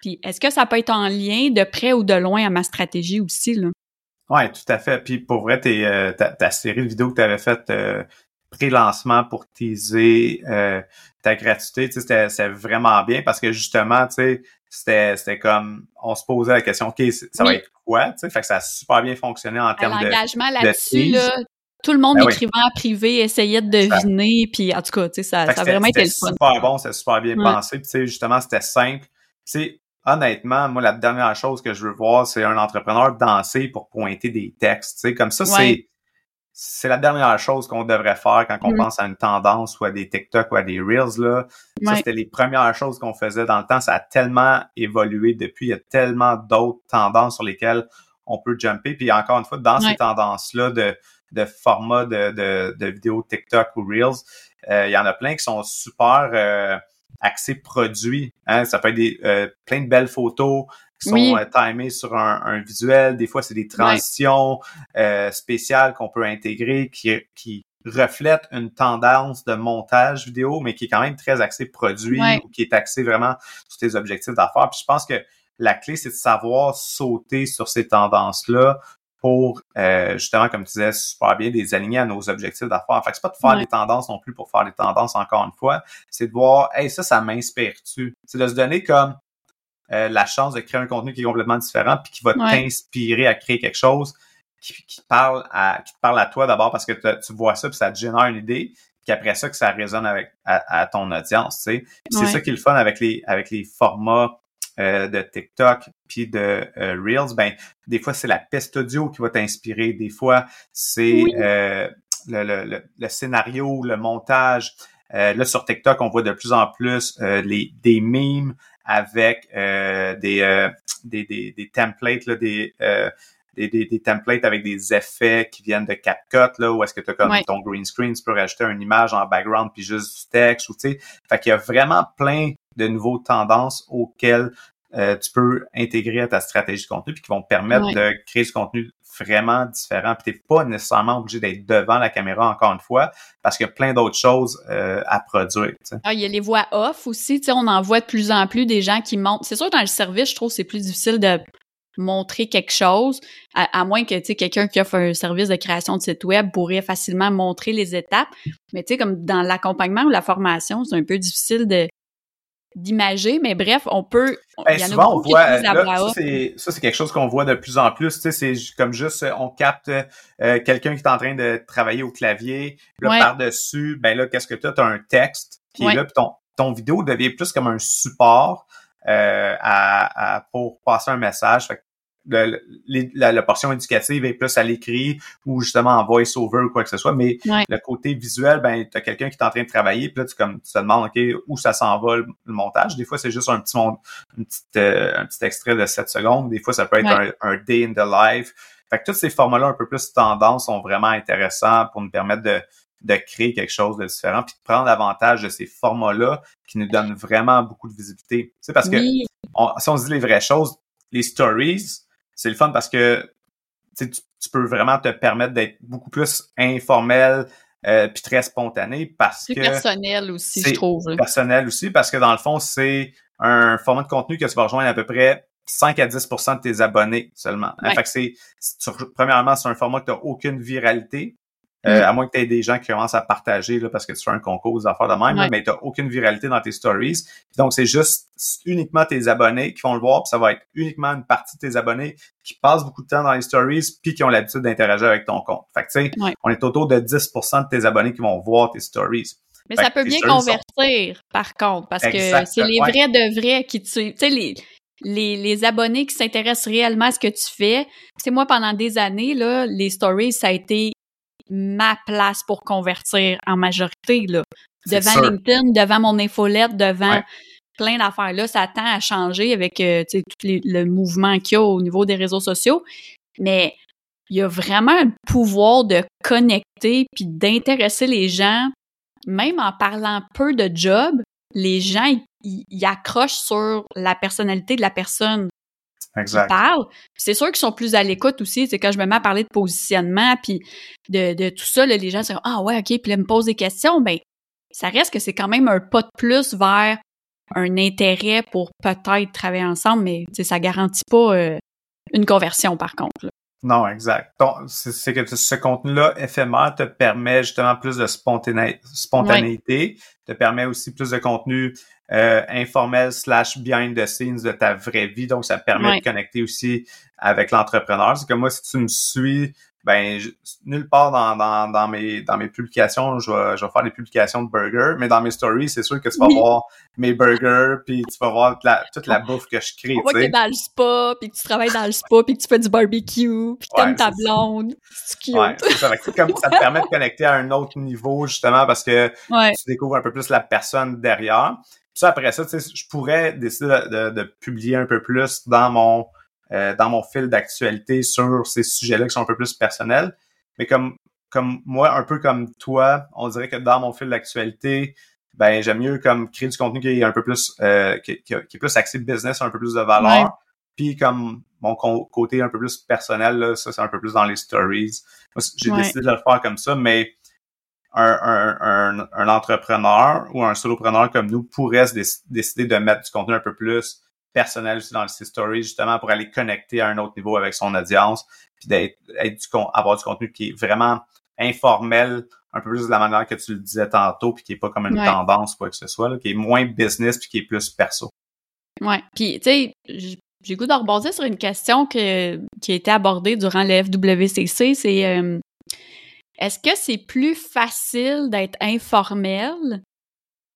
Puis est-ce que ça peut être en lien de près ou de loin à ma stratégie aussi là? Ouais, tout à fait. Puis pour vrai, t'es, euh, ta, série de vidéos que tu avais faite euh, pré-lancement pour teaser euh, ta gratuité, c'était, vraiment bien parce que justement, tu sais, c'était, c'était comme on se posait la question, OK, ça va être quoi? Tu sais, fait que ça a super bien fonctionné en termes de. L'engagement là-dessus, là, tout le monde ben écrivait en privé, essayait de deviner, puis en tout cas, tu sais, ça, ça a vraiment été le fun. C'était super bon, c'était super bien pensé, puis tu sais, justement, c'était simple. Tu sais, honnêtement, moi, la dernière chose que je veux voir, c'est un entrepreneur danser pour pointer des textes. sais, Comme ça, c'est c'est la dernière chose qu'on devrait faire quand on mm. pense à une tendance ou à des TikTok ou à des Reels. Là. Ça, c'était les premières choses qu'on faisait dans le temps. Ça a tellement évolué depuis. Il y a tellement d'autres tendances sur lesquelles on peut jumper. Puis encore une fois, dans ces tendances-là de, de format de, de, de vidéos TikTok ou Reels, euh, il y en a plein qui sont super euh, axés produits. Hein? Ça peut être des, euh, plein de belles photos, qui sont euh, timés sur un, visuel. Des fois, c'est des transitions euh, spéciales qu'on peut intégrer qui, qui reflètent une tendance de montage vidéo, mais qui est quand même très axé produit ou qui est axé vraiment sur tes objectifs d'affaires. Puis je pense que la clé, c'est de savoir sauter sur ces tendances-là pour euh, justement, comme tu disais, super bien les aligner à nos objectifs d'affaires. Fait que c'est pas de faire des tendances non plus pour faire des tendances encore une fois. C'est de voir, hey, ça, ça m'inspire-tu? C'est de se donner comme euh, la chance de créer un contenu qui est complètement différent puis qui va t'inspirer à créer quelque chose qui, qui, parle à qui te parle à toi d'abord parce que tu vois ça puis ça te génère une idée puis après ça que ça résonne avec à, ton audience tu sais. C'est ça qui est le fun avec les avec les formats euh, de TikTok puis de euh, Reels. Ben des fois c'est la peste audio qui va t'inspirer. Des fois c'est le, le, le, scénario le montage. Là sur TikTok on voit de plus en plus les des memes avec euh, des, euh, des, des, des, templates, là, des, euh, des, des, des, templates avec des effets qui viennent de CapCut, là, où est-ce que tu as comme ton green screen, tu peux rajouter une image en background puis juste du texte, ou tu sais. Fait qu'il y a vraiment plein de nouveaux tendances auxquelles tu peux intégrer à ta stratégie de contenu puis qui vont te permettre de créer ce contenu vraiment différent. Puis t'es pas nécessairement obligé d'être devant la caméra encore une fois, parce qu'il y a plein d'autres choses euh, à produire. Ah, il y a les voix off aussi. On en voit de plus en plus des gens qui montent. C'est sûr dans le service, je trouve c'est plus difficile de montrer quelque chose, à, moins que tu sais quelqu'un qui offre un service de création de site web pourrait facilement montrer les étapes. Mais tu sais, comme dans l'accompagnement ou la formation, c'est un peu difficile de d'imager, mais bref, on peut. Ben, il y en souvent, a on voit. ça, c'est quelque chose qu'on voit de plus en plus. Tu sais, c'est comme juste, on capte euh, quelqu'un qui est en train de travailler au clavier. Là, par-dessus, ben là, qu'est-ce que tu as? Tu as un texte qui est là, puis ton, ton vidéo devient plus comme un support. Euh, à, pour passer un message. Fait la, portion éducative est plus à l'écrit ou justement en voice-over ou quoi que ce soit, mais le côté visuel, ben, tu as quelqu'un qui est en train de travailler, puis là, tu, comme, tu te demandes, OK, où ça s'en va le, montage? Des fois, c'est juste un petit, une petite, euh, un petit extrait de 7 secondes. Des fois, ça peut être un, day in the life. Fait que tous ces formats-là un peu plus tendance sont vraiment intéressants pour nous permettre de, de créer quelque chose de différent, puis de prendre avantage de ces formats-là qui nous donnent vraiment beaucoup de visibilité. C'est parce que si on se dit les vraies choses, les stories, c'est le fun parce que tu, tu peux vraiment te permettre d'être beaucoup plus informel euh, puis très spontané parce que personnel aussi je trouve personnel aussi parce que dans le fond c'est un format de contenu que tu vas rejoindre à peu près 5 à 10 de tes abonnés seulement. Hein, fait que c'est premièrement c'est un format qui n'a aucune viralité euh, mm. à moins que tu aies des gens qui commencent à partager là, parce que tu fais un concours d'affaires de même, mais tu n'as aucune viralité dans tes stories. Donc, c'est juste uniquement tes abonnés qui vont le voir, puis ça va être uniquement une partie de tes abonnés qui passent beaucoup de temps dans les stories, puis qui ont l'habitude d'interagir avec ton compte. Fait que, tu sais, on est autour de 10% de tes abonnés qui vont voir tes stories. Mais ça peut bien convertir, par contre, parce que c'est les vrais de vrais qui tu sais, les, les, les abonnés qui s'intéressent réellement à ce que tu fais. C'est moi, pendant des années, là, les stories, ça a été ma place pour convertir en majorité, là. Devant LinkedIn, devant mon infolette, devant plein d'affaires. Là, ça tend à changer avec euh, tout le mouvement qu'il y a au niveau des réseaux sociaux. Mais il y a vraiment un pouvoir de connecter puis d'intéresser les gens, même en parlant peu de job, les gens, ils accrochent sur la personnalité de la personne exact. parlent. C'est sûr qu'ils sont plus à l'écoute aussi. C'est quand je me mets à parler de positionnement puis de, de tout ça, là, les gens sont ah ouais ok puis là me posent des questions. Ben ça reste que c'est quand même un pas de plus vers un intérêt pour peut-être travailler ensemble, mais ça garantit pas euh, une conversion par contre. Non, exact. C'est que ce contenu-là éphémère te permet justement plus de spontanéité, te permet aussi plus de contenu euh, informel slash behind the scenes de ta vraie vie. Donc, ça permet de connecter aussi avec l'entrepreneur. C'est que moi, si tu me suis ben nulle part dans, dans, dans, mes dans mes publications je vais, je vais faire des publications de burgers mais dans mes stories c'est sûr que tu vas voir mes burgers puis tu vas voir toute la, toute la bouffe que je crée on voit que t'es dans le spa puis que tu travailles dans le spa puis que tu fais du barbecue puis que t'aimes ta blonde. C'est cute. Ouais, ça. Comme, ça te permet de connecter à un autre niveau justement parce que tu découvres un peu plus la personne derrière ça après ça je pourrais décider de, de publier un peu plus dans mon euh, dans mon fil d'actualité sur ces sujets-là qui sont un peu plus personnels. Mais comme comme moi, un peu comme toi, on dirait que dans mon fil d'actualité, ben j'aime mieux comme créer du contenu qui est un peu plus euh, qui, qui, est plus axé business, un peu plus de valeur. Puis comme mon côté un peu plus personnel, là, ça c'est un peu plus dans les stories. J'ai décidé de le faire comme ça, mais un, un, un, un, entrepreneur ou un solopreneur comme nous pourrait se décider de mettre du contenu un peu plus personnel aussi dans ses stories, justement pour aller connecter à un autre niveau avec son audience, puis d'être avoir du contenu qui est vraiment informel, un peu plus de la manière que tu le disais tantôt, puis qui est pas comme une tendance quoi que ce soit, qui est moins business puis qui est plus perso. Ouais. Puis tu sais, j'ai goût de rebondir sur une question que, qui a été abordée durant le FWCC, c'est euh, est-ce que c'est plus facile d'être informel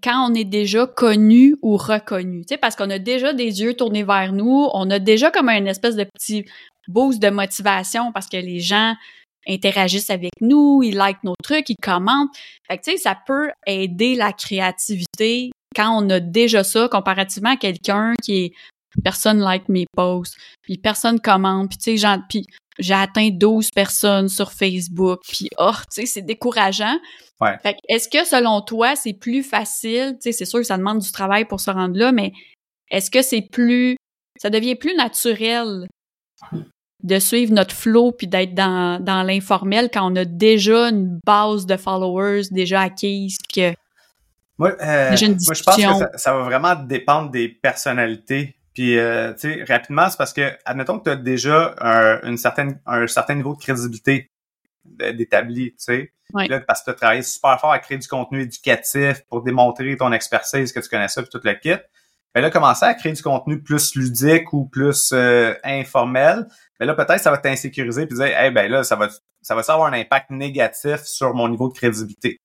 quand on est déjà connu ou reconnu, tu sais, parce qu'on a déjà des yeux tournés vers nous, on a déjà comme un espèce de petit boost de motivation parce que les gens interagissent avec nous, ils likent nos trucs, ils commentent. Fait que, tu sais, ça peut aider la créativité quand on a déjà ça comparativement à quelqu'un qui est personne like mes posts, puis personne commente, puis tu sais, puis j'ai atteint 12 personnes sur Facebook, puis oh, tu sais, c'est décourageant. Ouais. Fait est-ce que selon toi, c'est plus facile, tu sais, c'est sûr que ça demande du travail pour se rendre là, mais est-ce que c'est plus, ça devient plus naturel de suivre notre flow puis d'être dans, dans l'informel quand on a déjà une base de followers déjà acquise que moi, euh, moi je pense que ça, ça, va vraiment dépendre des personnalités puis, euh, tu sais, rapidement, c'est parce que, admettons que tu as déjà un, une certaine, un certain niveau de crédibilité d'établi, tu sais. Là, parce que tu as travaillé super fort à créer du contenu éducatif pour démontrer ton expertise, que tu connais ça, puis tout le kit. Mais là, commencer à créer du contenu plus ludique ou plus euh, informel, mais là, peut-être ça va t'insécuriser puis dire, eh hey, ben là, ça va, ça va avoir un impact négatif sur mon niveau de crédibilité.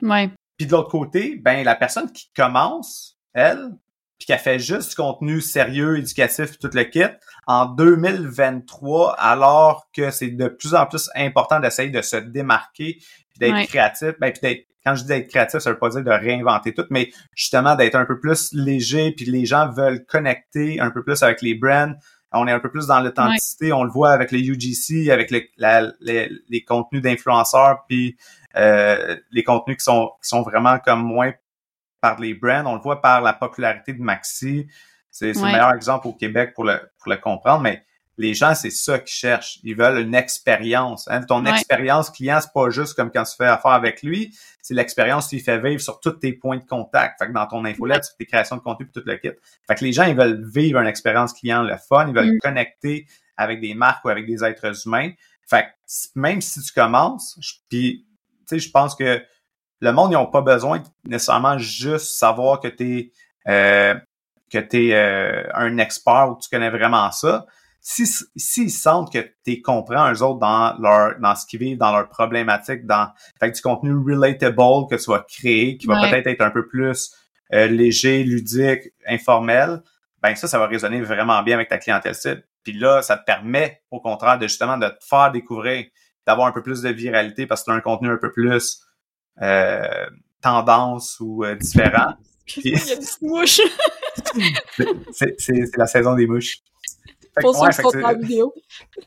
Ouais. Puis de l'autre côté, ben la personne qui commence, elle, puis qu'elle fait juste du contenu sérieux, éducatif, tout le kit, en 2023, alors que c'est de plus en plus important d'essayer de se démarquer, puis d'être créatif, ben, puis d'être quand je dis d'être créatif, ça veut pas dire de réinventer tout, mais justement d'être un peu plus léger, puis les gens veulent connecter un peu plus avec les brands. On est un peu plus dans l'authenticité, on le voit avec les UGC, avec les, les, contenus d'influenceurs, puis euh, les contenus qui sont qui sont vraiment comme moins par les brands, on le voit par la popularité de Maxi. C'est le meilleur exemple au Québec pour le, pour le comprendre, mais les gens, c'est ça qu'ils cherchent. Ils veulent une expérience. Hein. Ton expérience client, c'est pas juste comme quand tu fais affaire avec lui, c'est l'expérience qu'il fait vivre sur tous tes points de contact. Fait que dans ton infolette, sur tes créations de contenu et tout le kit. Fait que les gens, ils veulent vivre une expérience client, le fun, ils veulent mm. connecter avec des marques ou avec des êtres humains. Fait que même si tu commences, puis tu sais, je pense que le monde, ils n'ont pas besoin nécessairement juste savoir que tu es, euh, que euh, un expert ou que tu connais vraiment ça. S'ils si, sentent que tu comprends eux autres dans leur dans ce qu'ils vivent, dans leurs problématiques, dans fait du contenu relatable que tu vas créer, qui va peut-être être un peu plus euh, léger, ludique, informel, ben ça, ça va résonner vraiment bien avec ta clientèle cible. Puis là, ça te permet, au contraire, de justement de te faire découvrir, d'avoir un peu plus de viralité parce que tu as un contenu un peu plus euh, tendance ou euh, différent. Il y a des mouches. c'est la saison des mouches. Pour ouais, ceux la vidéo.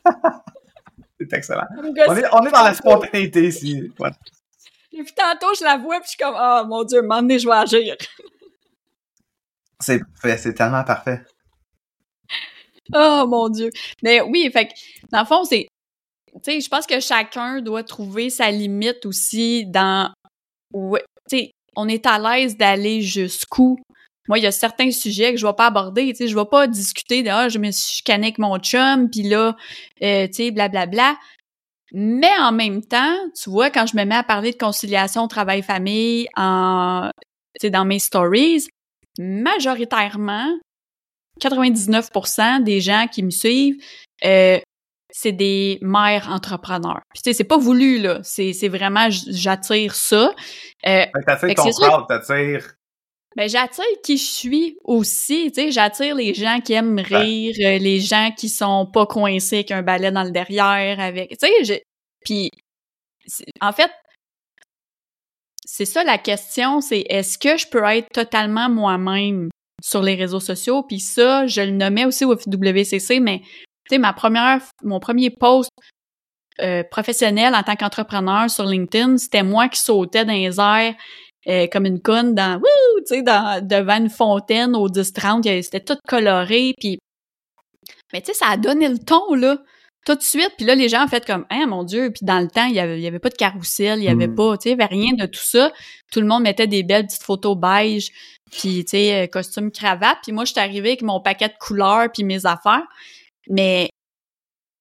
c'est excellent. On est, on est dans la spontanéité ici. Ouais. Et puis tantôt, je la vois, puis je suis comme, oh mon Dieu, donné, je vais agir. C'est tellement parfait. Oh mon Dieu. Mais oui, fait que, dans le fond, c'est sais, je pense que chacun doit trouver sa limite aussi dans où, tu sais, on est à l'aise d'aller jusqu'où. Moi, il y a certains sujets que je vais pas aborder, tu sais, je vais pas discuter de ah, je me suis avec mon chum, puis là, euh, tu sais, blablabla. Mais en même temps, tu vois, quand je me mets à parler de conciliation travail-famille en, tu sais, dans mes stories, majoritairement, 99% des gens qui me suivent euh, c'est des mères entrepreneurs. Puis tu sais, c'est pas voulu, là. C'est, c'est vraiment, j'attire ça. Euh, t'attires ton crowd, t'attires... Ben, j'attire qui je suis aussi, tu sais, j'attire les gens qui aiment rire, euh, les gens qui sont pas coincés avec un balai dans le derrière, avec, tu sais, puis en fait, c'est ça la question, c'est est-ce que je peux être totalement moi-même sur les réseaux sociaux? Puis ça, je le nommais aussi au WCC, mais tu sais, ma première, mon premier post euh, professionnel en tant qu'entrepreneur sur LinkedIn, c'était moi qui sautais dans les airs euh, comme une conne dans, wouh, tu sais, devant une fontaine au 10-30, c'était tout coloré, puis mais tu sais, ça a donné le ton, là, tout de suite, puis là, les gens ont fait comme, hein, mon Dieu, puis dans le temps, il y avait, y avait pas de carrousel, il y avait hmm. pas, tu sais, il y avait rien de tout ça, tout le monde mettait des belles petites photos beige, puis tu sais, euh, costume, cravate, puis moi, je suis arrivée avec mon paquet de couleurs puis mes affaires, mais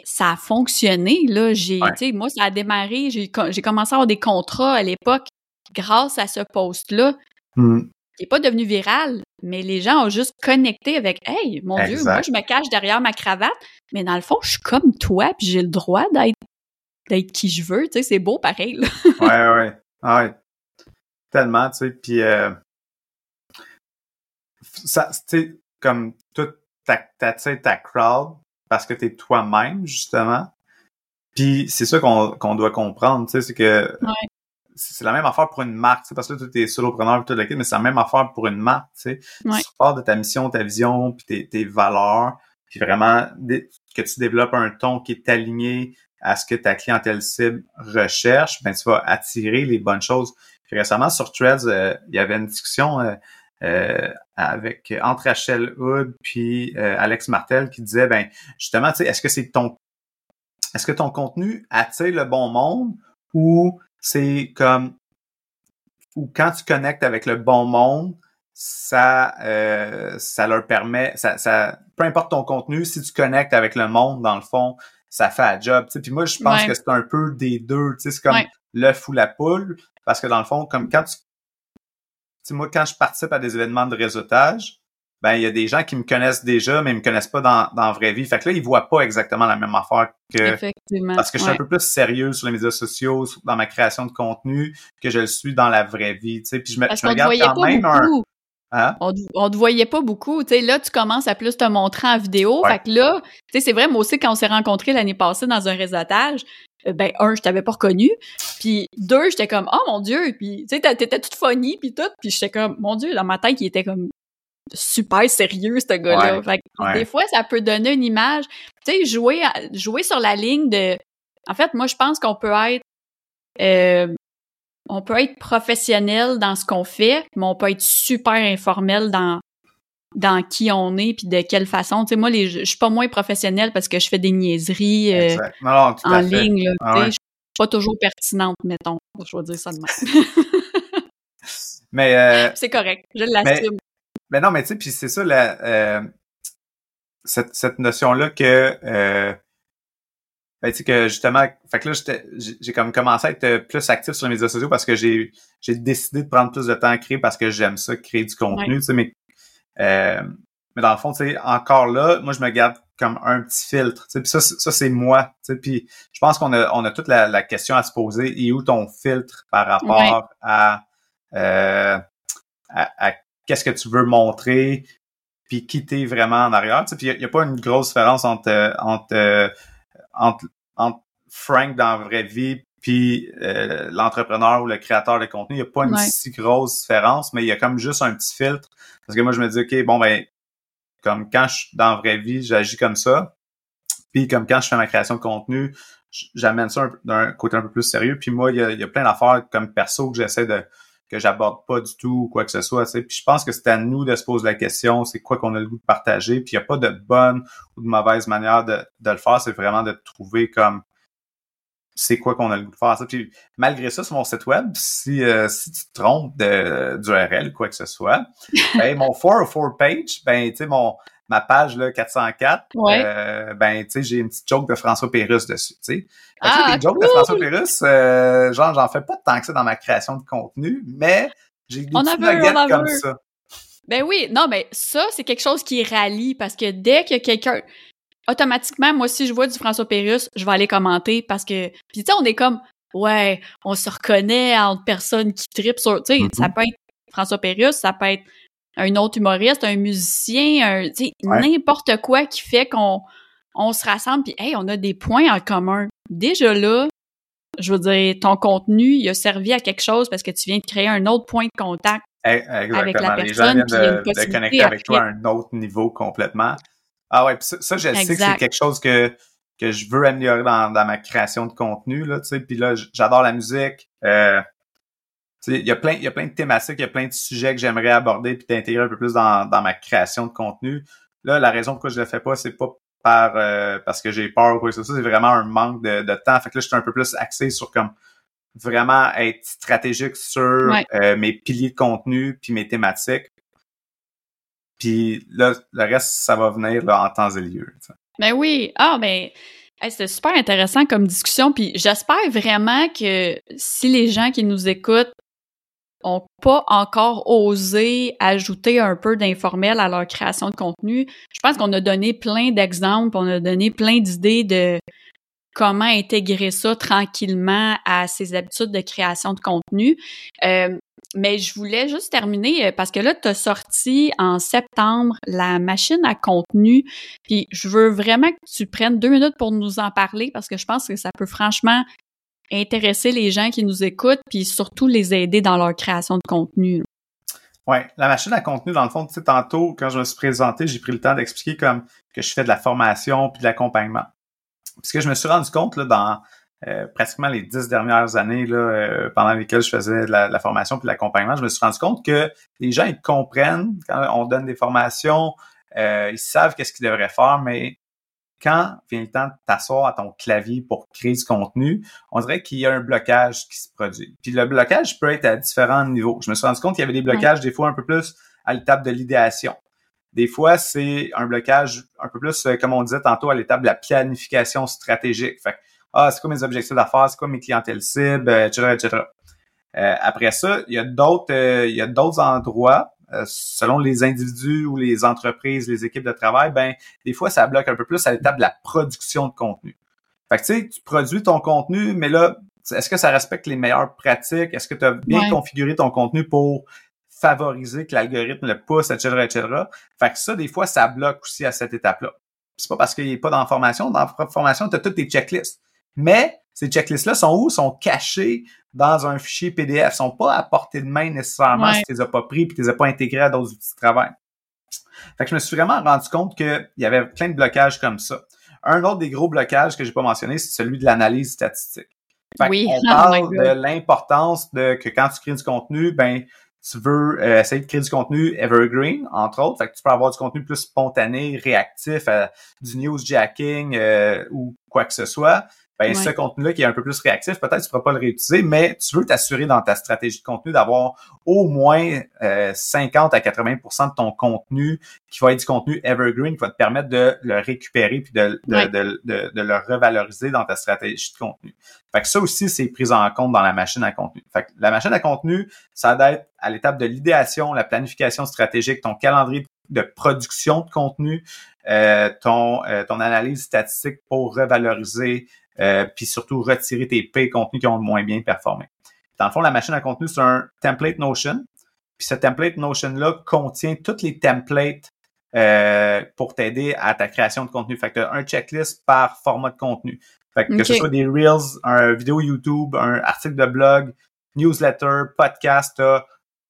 ça a fonctionné, là. J'ai, moi, ça a démarré. J'ai, j'ai commencé à avoir des contrats à l'époque grâce à ce post-là. Mmh. Il n'est pas devenu viral, mais les gens ont juste connecté avec Hey, mon Dieu, moi, je me cache derrière ma cravate, mais dans le fond, je suis comme toi, puis j'ai le droit d'être, d'être qui je veux. Tu sais, c'est beau pareil. Là. ouais, ouais, ouais. Tellement, tu sais. Puis, euh, ça, tu sais, comme toute ta, ta, ta crowd, parce que tu es toi-même, justement. Puis c'est ça qu'on doit comprendre, tu sais, c'est que c'est la même affaire pour une marque, parce que tu es solopreneur tout le mais c'est la même affaire pour une marque, tu sais. Ouais. Tu pars de ta mission, ta vision, puis tes, tes valeurs, puis vraiment que tu développes un ton qui est aligné à ce que ta clientèle cible recherche, ben tu vas attirer les bonnes choses. Puis récemment sur Threads, euh, il y avait une discussion euh, avec entre Rachel Hood puis euh, Alex Martel qui disait ben justement tu sais est-ce que c'est ton est-ce que ton contenu attire le bon monde ou c'est comme ou quand tu connectes avec le bon monde ça euh, ça leur permet ça, ça peu importe ton contenu si tu connectes avec le monde dans le fond ça fait un job tu sais. Puis moi je pense que c'est un peu des deux tu sais. C'est comme l'œuf ou la poule parce que dans le fond comme quand tu moi, quand je participe à des événements de réseautage, ben il y a des gens qui me connaissent déjà, mais ils me connaissent pas dans, dans la vraie vie. Fait que là, ils voient pas exactement la même affaire que Effectivement. parce que je suis un peu plus sérieux sur les médias sociaux, dans ma création de contenu, que je le suis dans la vraie vie. Tu sais, puis je me, je me regarde quand même un. Hein? On, on te voyait pas beaucoup. Tu sais, là, tu commences à plus te montrer en vidéo. Fait que là, tu sais, c'est vrai, moi aussi, quand on s'est rencontrés l'année passée dans un réseautage, ben un je t'avais pas reconnu. Puis deux j'étais comme oh mon dieu! Puis tu sais t'étais toute funny puis tout. Puis j'étais comme mon dieu dans ma tête il était comme super sérieux ce gars-là. Fait des fois ça peut donner une image. Tu sais jouer jouer sur la ligne de en fait moi je pense qu'on peut être euh, on peut être professionnel dans ce qu'on fait mais on peut être super informel dans dans qui on est puis de quelle façon. Tu sais, moi, les, je suis pas moins professionnelle parce que je fais des niaiseries euh, en ligne. Ah je suis pas toujours pertinente, mettons. Je vais dire ça de même. mais euh, c'est correct, je l'assume. Mais, non, mais tu sais, puis c'est ça la euh, cette, cette notion-là que euh, ben, tu sais que justement, fait que là, j'ai comme commencé à être plus actif sur les médias sociaux parce que j'ai j'ai décidé de prendre plus de temps à créer parce que j'aime ça, créer du contenu. Tu sais, mais euh, mais dans le fond, encore là, moi, je me garde comme un petit filtre. Puis ça, ça c'est moi. Puis je pense qu'on a, on a toute la, question à se poser. Et où ton filtre par rapport à, euh, à, qu'est-ce que tu veux montrer, puis quitter vraiment en arrière. Puis il n'y a, pas une grosse différence entre, entre, entre, entre Frank dans la vraie vie puis euh, l'entrepreneur ou le créateur de contenu, il n'y a pas une si grosse différence, mais il y a comme juste un petit filtre. Parce que moi, je me dis, OK, bon, ben, comme quand je suis dans la vraie vie, j'agis comme ça. Puis comme quand je fais ma création de contenu, j'amène ça d'un côté un peu plus sérieux. Puis moi, il y a, plein d'affaires comme perso que j'essaie de que j'aborde pas du tout ou quoi que ce soit. Puis je pense que c'est à nous de se poser la question, c'est quoi qu'on a le goût de partager. Puis il n'y a pas de bonne ou de mauvaise manière de le faire. C'est vraiment de trouver comme c'est quoi qu'on a le goût de faire ça. Puis malgré ça, sur mon site web, si, euh, si tu te trompes de, d'URL ou quoi que ce soit, ben, mon 404 page, ben, tu sais, mon, ma page là, 404, euh, ben, tu sais, j'ai une petite joke de François Pérusse dessus, tu sais. Ah, des jokes de François Pérusse, euh, genre, j'en fais pas tant que ça dans ma création de contenu, mais j'ai des petites nuggets comme ça. Ben oui, non, mais ça, c'est quelque chose qui rallie parce que dès que quelqu'un automatiquement, moi, si je vois du François Pérusse, je vais aller commenter parce que, puis tu sais, on est comme, ouais, on se reconnaît entre personnes qui tripent sur, tu sais, Mm-hmm. ça peut être François Pérusse, ça peut être un autre humoriste, un musicien, un, tu sais, n'importe quoi qui fait qu'on on se rassemble puis hey, on a des points en commun. Déjà là, je veux dire, ton contenu, il a servi à quelque chose parce que tu viens de créer un autre point de contact Eh, Exactement. avec la Les gens personne, viennent de, connecter avec toi à un autre niveau complètement. Ah ouais, puis ça, ça, je sais que c'est quelque chose que, que je veux améliorer dans, dans ma création de contenu, là, tu sais. Puis là, j'adore la musique. Euh, tu sais, il y a plein, il y a plein de thématiques, il y a plein de sujets que j'aimerais aborder puis d'intégrer un peu plus dans, dans ma création de contenu. Là, la raison pourquoi je le fais pas, c'est pas par euh, parce que j'ai peur ou quoi que ce soit, c'est vraiment un manque de, de temps. Fait que là, je suis un peu plus axé sur comme vraiment être stratégique sur Ouais. euh, mes piliers de contenu puis mes thématiques. Puis là, le reste, ça va venir en temps et lieu. tu sais. Ben oui. Ah, ben, c'était super intéressant comme discussion. Puis j'espère vraiment que si les gens qui nous écoutent ont pas encore osé ajouter un peu d'informel à leur création de contenu, je pense qu'on a donné plein d'exemples, on a donné plein d'idées de comment intégrer ça tranquillement à ses habitudes de création de contenu. Euh, mais je voulais juste terminer euh, parce que là, tu as sorti en septembre la machine à contenu. Puis je veux vraiment que tu prennes deux minutes pour nous en parler parce que je pense que ça peut franchement intéresser les gens qui nous écoutent puis surtout les aider dans leur création de contenu. Ouais, la machine à contenu, dans le fond, tu sais, tantôt, quand je me suis présenté, j'ai pris le temps d'expliquer comme que je fais de la formation puis de l'accompagnement. Parce que je me suis rendu compte là, dans euh, pratiquement les dix dernières années là, euh, pendant lesquelles je faisais de la, de la formation puis l'accompagnement, je me suis rendu compte que les gens ils comprennent quand on donne des formations, euh, ils savent qu'est-ce qu'ils devraient faire, mais quand vient le temps de t'asseoir à ton clavier pour créer du contenu, on dirait qu'il y a un blocage qui se produit. Puis le blocage peut être à différents niveaux. Je me suis rendu compte qu'il y avait des blocages des fois un peu plus à l'étape de l'idéation. Des fois, c'est un blocage un peu plus, comme on disait tantôt, à l'étape de la planification stratégique. Fait que, ah, c'est quoi mes objectifs d'affaires, c'est quoi mes clientèles cibles, euh, etc., etc. Euh, après ça, il y a d'autres, euh, il y a d'autres endroits, euh, selon les individus ou les entreprises, les équipes de travail, ben, des fois, ça bloque un peu plus à l'étape de la production de contenu. Fait que, tu sais, tu produis ton contenu, mais là, est-ce que ça respecte les meilleures pratiques? Est-ce que tu as bien Ouais. configuré ton contenu pour favoriser que l'algorithme le pousse, etc., etc. Fait que ça, des fois, ça bloque aussi à cette étape-là. C'est pas parce qu'il n'est pas dans la formation. Dans la formation, tu as toutes tes checklists. Mais ces checklists-là sont où? Sont cachés dans un fichier PDF. Ils sont pas à portée de main nécessairement Ouais. si tu les as pas pris et tu les as pas intégrés à d'autres outils de travail. Fait que je me suis vraiment rendu compte qu'il y avait plein de blocages comme ça. Un autre des gros blocages que j'ai pas mentionné, c'est celui de l'analyse statistique. Fait Oui. on Oh parle de l'importance de que quand tu crées du contenu, ben tu veux euh, essayer de créer du contenu evergreen, entre autres. Fait que tu peux avoir du contenu plus spontané, réactif, euh, du newsjacking euh, ou quoi que ce soit. Ben, Ouais. ce contenu-là qui est un peu plus réactif, peut-être tu ne pourras pas le réutiliser, mais tu veux t'assurer dans ta stratégie de contenu d'avoir au moins euh, 50 à 80% de ton contenu qui va être du contenu evergreen, qui va te permettre de le récupérer puis de, de, Ouais. de, de, de le revaloriser dans ta stratégie de contenu. Fait que ça aussi, c'est pris en compte dans la machine à contenu. Fait que la machine à contenu, ça doit être à l'étape de l'idéation, la planification stratégique, ton calendrier de production de contenu, euh, ton, euh, ton analyse statistique pour revaloriser, euh, puis surtout retirer tes pay contenus qui ont moins bien performé. Dans le fond, la machine à contenu, c'est un template Notion. Puis ce template Notion-là contient tous les templates euh, pour t'aider à ta création de contenu. Fait que tu as un checklist par format de contenu. Fait que, que ce soit des Reels, un vidéo YouTube, un article de blog, newsletter, podcast, t'as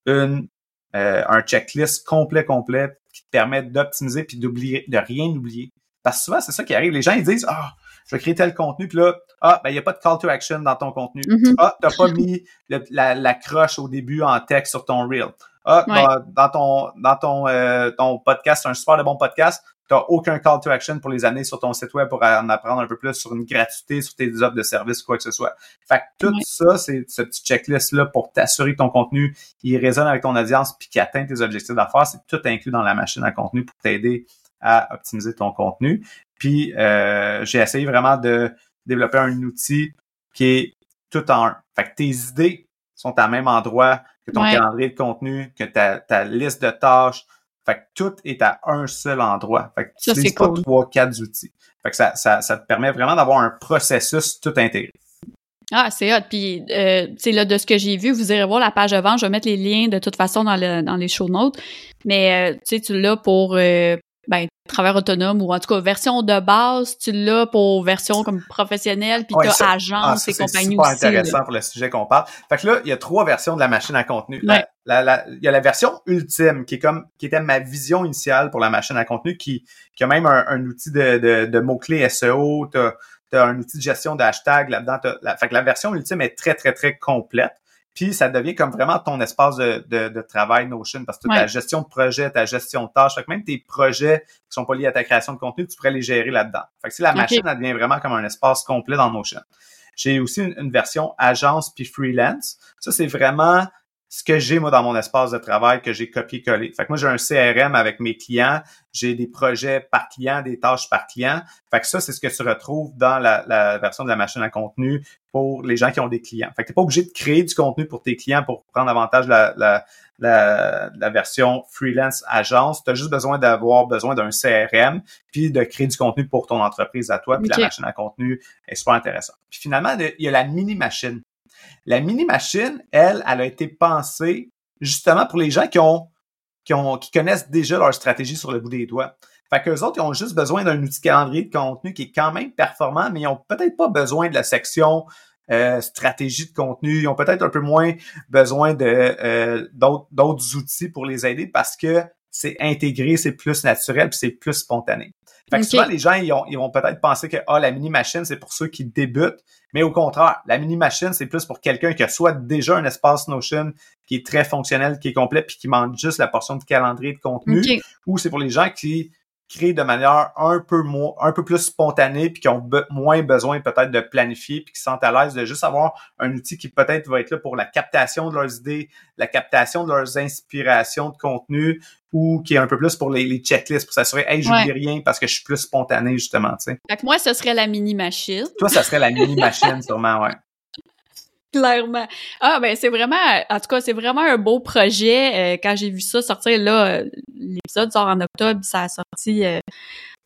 une euh, un checklist complet complet qui te permet d'optimiser puis d'oublier de rien oublier. Parce que souvent c'est ça qui arrive. Les gens ils disent ah je vais créer tel contenu puis là ah ben il y a pas de call to action dans ton contenu. Mhm. Ah t'as pas mis le- la, la croche au début en texte sur ton reel. Ah Ouais. dans, dans ton dans ton euh, ton podcast c'est un super de bon podcast. T'as aucun call to action pour les amener sur ton site web pour en apprendre un peu plus sur une gratuité, sur tes offres de services, quoi que ce soit. Fait que tout Ouais. ça, c'est ce petit checklist-là pour t'assurer que ton contenu, il résonne avec ton audience puis qu'il atteint tes objectifs d'affaires. C'est tout inclus dans la machine à contenu pour t'aider à optimiser ton contenu. Puis, euh, j'ai essayé vraiment de développer un outil qui est tout en un. Fait que tes idées sont à même endroit que ton Ouais. calendrier de contenu, que ta, ta liste de tâches, Fait que tout est à un seul endroit. Fait que tu n'utilises pas trois, quatre outils. Fait que ça, ça, ça te permet vraiment d'avoir un processus tout intégré. Ah, c'est hot. Puis, euh, tu sais, là, de ce que j'ai vu, vous irez voir la page de vente. Je vais mettre les liens de toute façon dans, le, dans les show notes. Mais, euh, tu sais, tu l'as pour, euh, ben, travail autonome ou en tout cas version de base, tu l'as pour version comme professionnelle, puis tu as agence ah, et compagnie aussi. C'est intéressant pour le sujet qu'on parle. Fait que là, il y a trois versions de la machine à contenu. Il y a la version ultime qui est comme qui était ma vision initiale pour la machine à contenu, qui, qui a même un, outil de, de, de mots-clés SEO, tu as un outil de gestion de hashtag là-dedans. La, fait que la version ultime est très, très, très complète. Puis ça devient comme vraiment ton espace de, de, travail Notion parce que ta gestion de projet, ta gestion de tâches, fait que même tes projets qui sont pas liés à ta création de contenu, tu pourrais les gérer là-dedans. Fait que si la machine, elle devient vraiment comme un espace complet dans Notion. J'ai aussi une, version agence puis freelance. Ça, c'est vraiment ce que j'ai moi dans mon espace de travail que j'ai copié-collé. Fait que moi j'ai un CRM avec mes clients, j'ai des projets par client, des tâches par client. Fait que ça c'est ce que tu retrouves dans la, version de la machine à contenu pour les gens qui ont des clients. Fait que t'es pas obligé de créer du contenu pour tes clients pour prendre avantage de la, la, version freelance agence. Tu as juste besoin d'avoir besoin d'un CRM puis de créer du contenu pour ton entreprise à toi. Puis la machine à contenu est super intéressante. Puis finalement, il y a la mini machine. La mini-machine, elle, elle a été pensée justement pour les gens qui ont, qui ont, qui connaissent déjà leur stratégie sur le bout des doigts. Fait qu'eux autres, ils ont juste besoin d'un outil calendrier de contenu qui est quand même performant, mais ils ont peut-être pas besoin de la section euh, stratégie de contenu. Ils ont peut-être un peu moins besoin de euh, d'autres outils pour les aider parce que c'est intégré, c'est plus naturel, puis c'est plus spontané. Fait que souvent, les gens, ils, ont, ils vont peut-être penser que ah, la mini-machine, c'est pour ceux qui débutent. Mais au contraire, la mini-machine, c'est plus pour quelqu'un qui a soit déjà un espace Notion qui est très fonctionnel, qui est complet, puis qui manque juste la portion de calendrier de contenu, ou c'est pour les gens qui créent de manière un peu moins, un peu plus spontanée, puis qui ont moins besoin peut-être de planifier, puis qui sentent à l'aise de juste avoir un outil qui peut-être va être là pour la captation de leurs idées, la captation de leurs inspirations de contenu, ou qui est un peu plus pour les, checklists, pour s'assurer, hey, j'oublie rien parce que je suis plus spontané, justement, tu sais. Fait que moi, ce serait la mini-machine. Toi, ça serait la mini-machine, sûrement, ouais. Clairement. Ah ben c'est vraiment, en tout cas c'est vraiment un beau projet. Euh, quand j'ai vu ça sortir là, euh, l'épisode sort en octobre, ça a sorti euh,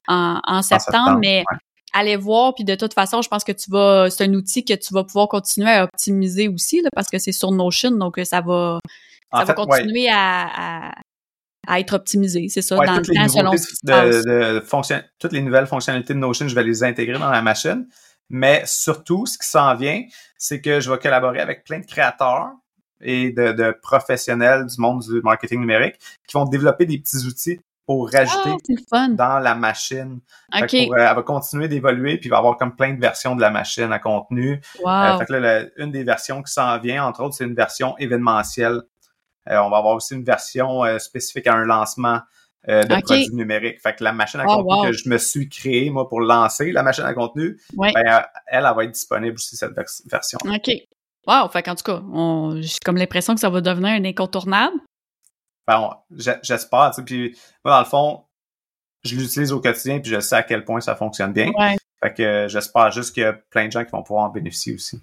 en, septembre, mais allez voir puis de toute façon, je pense que tu vas, c'est un outil que tu vas pouvoir continuer à optimiser aussi là, parce que c'est sur Notion, donc ça va, ça va continuer à, à, être optimisé, c'est ça, dans le temps selon de, de, Toutes les nouvelles fonctionnalités de Notion, je vais les intégrer dans la machine. Mais surtout, ce qui s'en vient, c'est que je vais collaborer avec plein de créateurs et de, professionnels du monde du marketing numérique qui vont développer des petits outils pour rajouter ah, dans la machine. Euh, elle va continuer d'évoluer, puis il va y avoir comme plein de versions de la machine à contenu. Euh, fait que là, une des versions qui s'en vient, entre autres, c'est une version événementielle. Euh, on va avoir aussi une version spécifique à un lancement euh, de produits numériques. Fait que la machine à oh, contenu que je me suis créée, moi, pour lancer la machine à contenu, ben, elle, elle, va être disponible aussi, cette version. OK. Wow! Fait qu'en tout cas, j'ai comme l'impression que ça va devenir un incontournable. Ben, j'espère. Puis moi, dans le fond, je l'utilise au quotidien, puis je sais à quel point ça fonctionne bien. Fait que j'espère juste qu'il y a plein de gens qui vont pouvoir en bénéficier aussi.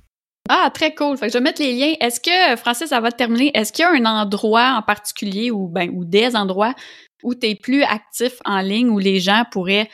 Ah, très cool. Fait que je vais mettre les liens. Est-ce que, Francis, ça va terminer? Est-ce qu'il y a un endroit en particulier ou ben ou des endroits où tu es plus actif en ligne, où les gens pourraient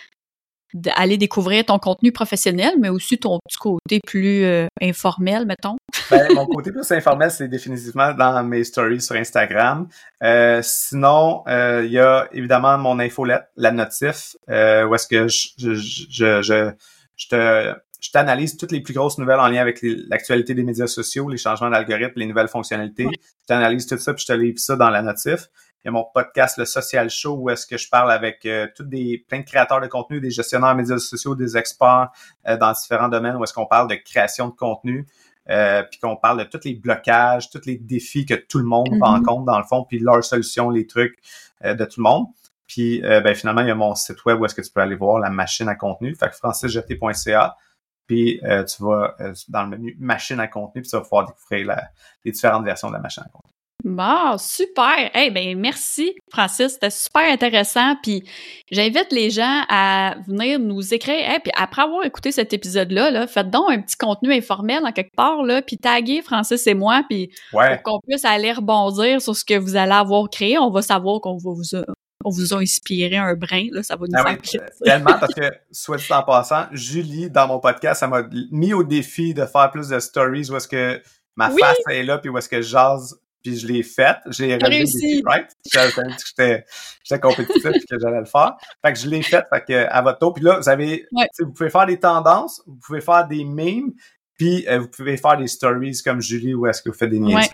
aller découvrir ton contenu professionnel, mais aussi ton petit côté plus euh, informel, mettons? ben, mon côté plus informel, c'est définitivement dans mes stories sur Instagram. Euh, sinon, euh, il y a évidemment mon infolette, la notif, où est-ce que je, je, je, je, je te je t'analyse toutes les plus grosses nouvelles en lien avec l'actualité des médias sociaux, les changements d'algorithmes, les nouvelles fonctionnalités. Je t'analyse tout ça, puis je te livre ça dans la notif. Il y a mon podcast, le Social Show, où est-ce que je parle avec euh, tous des plein de créateurs de contenu, des gestionnaires de médias sociaux, des experts euh, dans différents domaines, où est-ce qu'on parle de création de contenu, euh, puis qu'on parle de tous les blocages, tous les défis que tout le monde mm-hmm. rencontre dans le fond, puis leurs solutions, les trucs de tout le monde. Puis ben, finalement, il y a mon site web où est-ce que tu peux aller voir la machine à contenu, fait que francisjeté.ca. Puis tu vas dans le menu machine à contenu, puis tu vas pouvoir découvrir les différentes versions de la machine à contenu. Bon, super. Eh hey, ben merci Francis, c'était super intéressant. Puis j'invite les gens à venir nous écrire. Hey, puis après avoir écouté cet épisode-là, là, faites donc un petit contenu informel en quelque part là, puis taguez Francis et moi, puis pour qu'on puisse aller rebondir sur ce que vous allez avoir créé, on va savoir qu'on va vous on vous a inspiré un brin, là, ça va nous ah faire oui, Tellement, parce que, soit dit en passant, Julie, dans mon podcast, ça m'a mis au défi de faire plus de stories où est-ce que ma face est là, puis où est-ce que je jase puis je l'ai faite. J'ai réussi. Right? J'avais dit que j'étais, compétitif que j'allais le faire. Fait que je l'ai faite, fait que à votre tour. Puis là, vous avez, vous pouvez faire des tendances, vous pouvez faire des memes, puis euh, vous pouvez faire des stories comme Julie où est-ce que vous faites des niaiseries.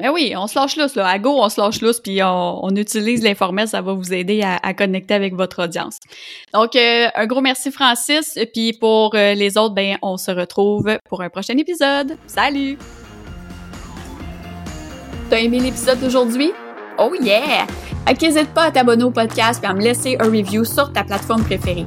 Ben oui, on se lâche lousse, là. À go, on se lâche lousse, puis on, utilise l'informel, ça va vous aider à, connecter avec votre audience. Donc, euh, un gros merci, Francis. Puis pour euh, les autres, ben, on se retrouve pour un prochain épisode. Salut! T'as aimé l'épisode d'aujourd'hui? Oh yeah! N'hésite pas à t'abonner au podcast et à me laisser un review sur ta plateforme préférée.